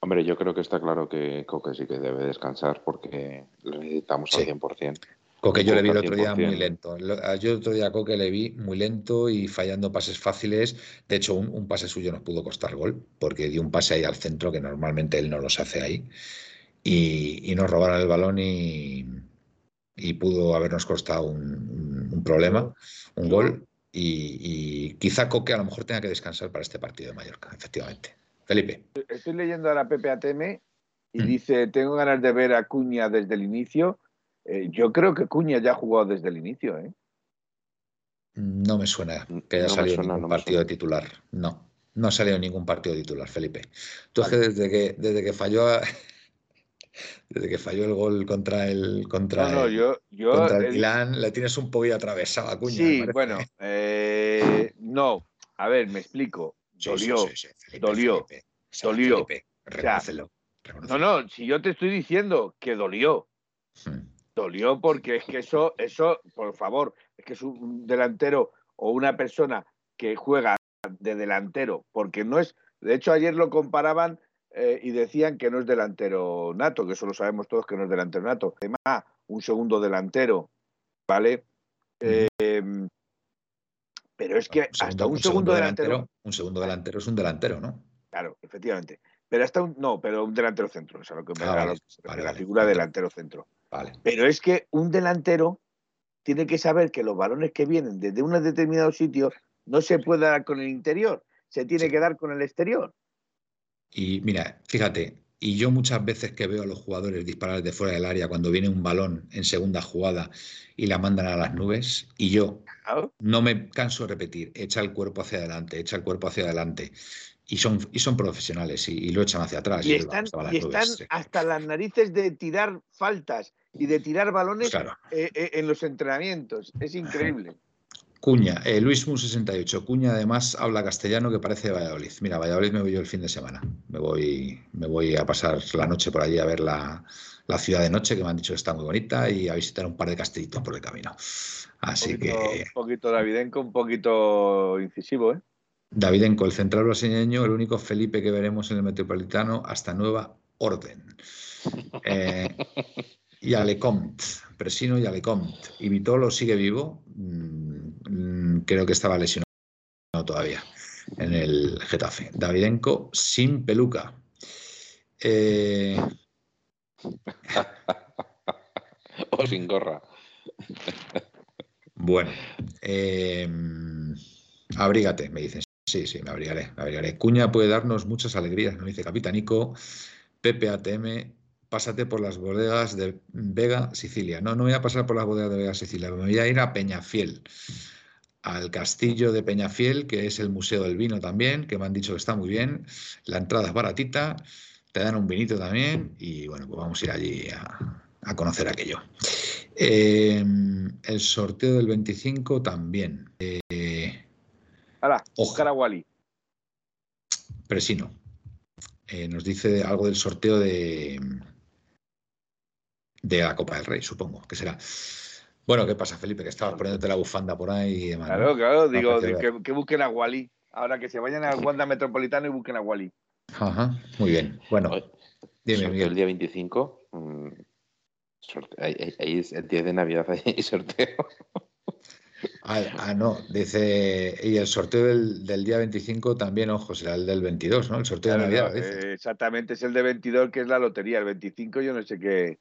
Hombre, yo creo que está claro que Coque sí que debe descansar porque lo necesitamos al 100%. Coque yo le vi el otro día muy lento. Yo el otro día a Coque le vi muy lento y fallando pases fáciles. De hecho, un, pase suyo nos pudo costar gol porque dio un pase ahí al centro que normalmente él no los hace ahí. Y, nos robaron el balón y, pudo habernos costado un, problema, un gol. Y, y, quizá Coque a lo mejor tenga que descansar para este partido de Mallorca, efectivamente. Felipe. Estoy leyendo ahora Pepe Ateme y mm. dice, tengo ganas de ver a Cuña desde el inicio. Eh, yo creo que Cuña ya ha jugado desde el inicio. ¿eh? No me suena que haya salido ningún partido de titular. No, no ha salido ningún partido de titular, Felipe. Tú es que desde que, desde que falló desde que falló el gol contra el contra el, le tienes un poquito atravesado a Cuña. Sí, bueno, eh, no. A ver, me explico dolió, dolió, dolió. no, no, si yo te estoy diciendo que dolió, hmm. Dolió porque es que eso, eso, por favor, es que es un delantero o una persona que juega de delantero, porque no es, de hecho ayer lo comparaban eh, y decían que no es delantero nato, que eso lo sabemos todos que no es delantero nato. Además, un segundo delantero, ¿vale? Eh, pero es que hasta un, segundo, delantero, Un segundo delantero es un delantero, ¿no? Claro, efectivamente. Pero hasta un. No, pero un delantero centro. O lo que me ah, la figura delantero centro. Vale. Pero es que un delantero tiene que saber que los balones que vienen desde un determinado sitio no se puede dar con el interior, se tiene que dar con el exterior. Y mira, fíjate, y yo muchas veces que veo a los jugadores disparar de fuera del área cuando viene un balón en segunda jugada y la mandan a las nubes, y yo no me canso de repetir, echa el cuerpo hacia adelante, echa el cuerpo hacia adelante. Y son, y son profesionales y, lo echan hacia atrás. Y, están, hasta las narices de tirar faltas y de tirar balones eh, eh, en los entrenamientos. Es increíble. Cuña, eh, Luis Mu 68. Cuña además habla castellano que parece de Valladolid. Mira, Valladolid me voy yo el fin de semana. Me voy, me voy a pasar la noche por allí a ver la, ciudad de noche, que me han dicho que está muy bonita, y a visitar un par de castellitos por el camino. Así que. Un poquito Davidenco, un poquito incisivo, ¿eh? Davidenco, el central brasileño, el único Felipe que veremos en el Metropolitano hasta nueva orden. Eh, y Alecomte, Presino y Alecomte. Y Vitolo sigue vivo. Mm, mm, creo que estaba lesionado todavía en el Getafe. Davidenko sin peluca. Eh... o sin gorra. bueno, eh... abrígate, me dicen. Sí, sí, me abrigaré, me abrigaré. Cuña puede darnos muchas alegrías, me dice Capitanico. Pepe ATM, pásate por las bodegas de Vega, Sicilia. No, no voy a pasar por las bodegas de Vega, Sicilia, me voy a ir a Peñafiel, al castillo de Peñafiel, que es el Museo del Vino también, que me han dicho que está muy bien. La entrada es baratita, te dan un vinito también y bueno, pues vamos a ir allí a, conocer aquello. Eh, el sorteo del 25 también. Eh, Oscar Aguali. Presino. Eh, nos dice algo del sorteo de, de la Copa del Rey, supongo que será. Bueno, ¿qué pasa, Felipe? Que estabas poniéndote la bufanda por ahí y demás. Claro, claro, digo, que, busquen a Wally. Ahora que se vayan al Wanda Metropolitano y busquen a Wally. Ajá, muy bien. Bueno, dime, El día 25, mm, ahí, es el de Navidad, ahí sorteo. Ah, ah, no, dice, y el sorteo del, día 25 también, ojo, será el del 22, ¿no? El sorteo de Navidad. Eh, exactamente, es el de 22 que es la lotería, el 25 yo no sé qué,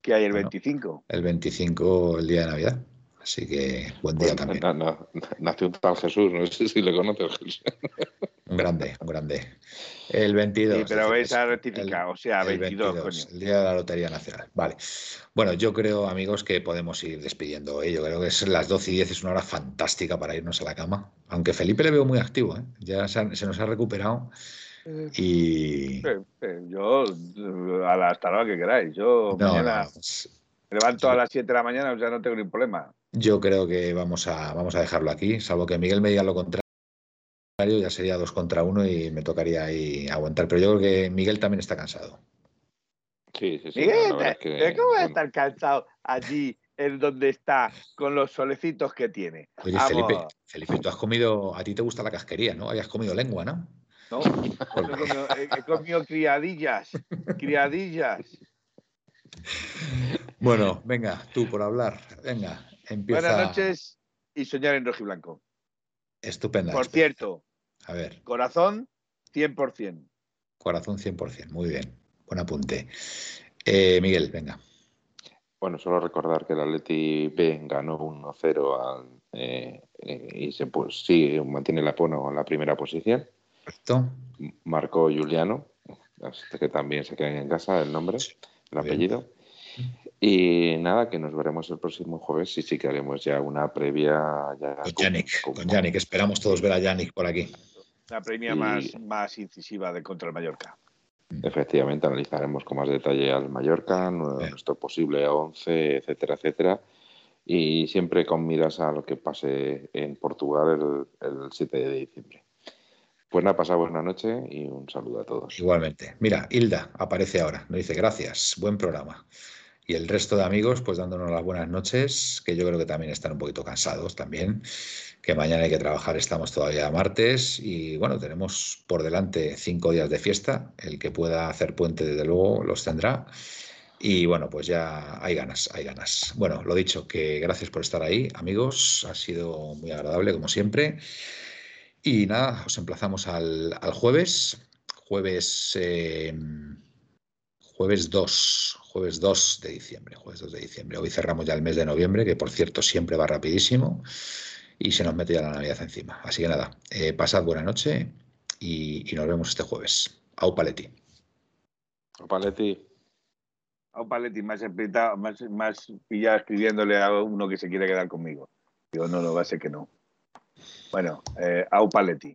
qué hay el 25. El 25, el día de Navidad. Así que buen día también. nació un tal Jesús, no sé si le conoces. Un grande, un grande. El 22. Sí, pero ves a rectificar, o sea, el 22, El día de la Lotería Nacional. Vale. Bueno, yo creo, amigos, que podemos ir despidiendo. ¿eh? Yo creo que es las 12 y 10 es una hora fantástica para irnos a la cama. Aunque Felipe le veo muy activo, ¿eh? ya se, nos ha recuperado. Eh, y. yo, a la hora que queráis. Yo mañana. Me levanto a las 7 de la mañana, o sea, no tengo ningún problema. Yo creo que vamos a, vamos a dejarlo aquí, salvo que Miguel me diga lo contrario ya sería dos contra uno y me tocaría ahí aguantar. Pero yo creo que Miguel también está cansado. Sí, sí, sí. Miguel, ¿cómo va a estar cansado allí en donde está con los solecitos que tiene? Oye, Felipe, Felipe, tú has comido, a ti te gusta la casquería, ¿no? Hayas comido lengua, ¿no? No, he comido, criadillas, criadillas. Bueno, venga, tú por hablar, venga, empieza. Buenas noches y soñar en rojo y blanco. Estupenda. Por cierto, a ver. Corazón 100%. Corazón 100%, muy bien. Buen apunte. Eh, Miguel, venga. Bueno, solo recordar que el Atleti B ganó 1-0 eh, eh, y se pues, sí, mantiene la, en la primera posición. Correcto. Marcó Juliano, que también se queda en casa el nombre, el apellido. Y nada, que nos veremos el próximo jueves y sí que haremos ya una previa. Ya con Yannick, con Yannick. Esperamos todos ver a Yannick por aquí. Una previa más, más incisiva de contra el Mallorca. Efectivamente, analizaremos con más detalle al Mallorca, nuestro posible 11, etcétera, etcétera. Y siempre con miras a lo que pase en Portugal el, el 7 de diciembre. Pues nada, pasado buena noche y un saludo a todos. Igualmente. Mira, Hilda aparece ahora. Nos dice gracias, buen programa. Y el resto de amigos, pues dándonos las buenas noches, que yo creo que también están un poquito cansados también, que mañana hay que trabajar, estamos todavía martes y bueno, tenemos por delante cinco días de fiesta. El que pueda hacer puente, desde luego, los tendrá. Y bueno, pues ya hay ganas, hay ganas. Bueno, lo dicho, que gracias por estar ahí, amigos. Ha sido muy agradable, como siempre. Y nada, os emplazamos al, jueves, jueves, em, jueves 2, jueves 2 de diciembre, jueves 2 de diciembre. Hoy cerramos ya el mes de noviembre, que por cierto siempre va rapidísimo y se nos mete ya la Navidad encima. Así que nada, eh, pasad buena noche y, nos vemos este jueves. Au Paletti. Au Paletti. Au Paletti, más, más, más pillado escribiéndole a uno que se quiere quedar conmigo. Digo, no, no, va a ser que no. Bueno, eh, Au Paletti.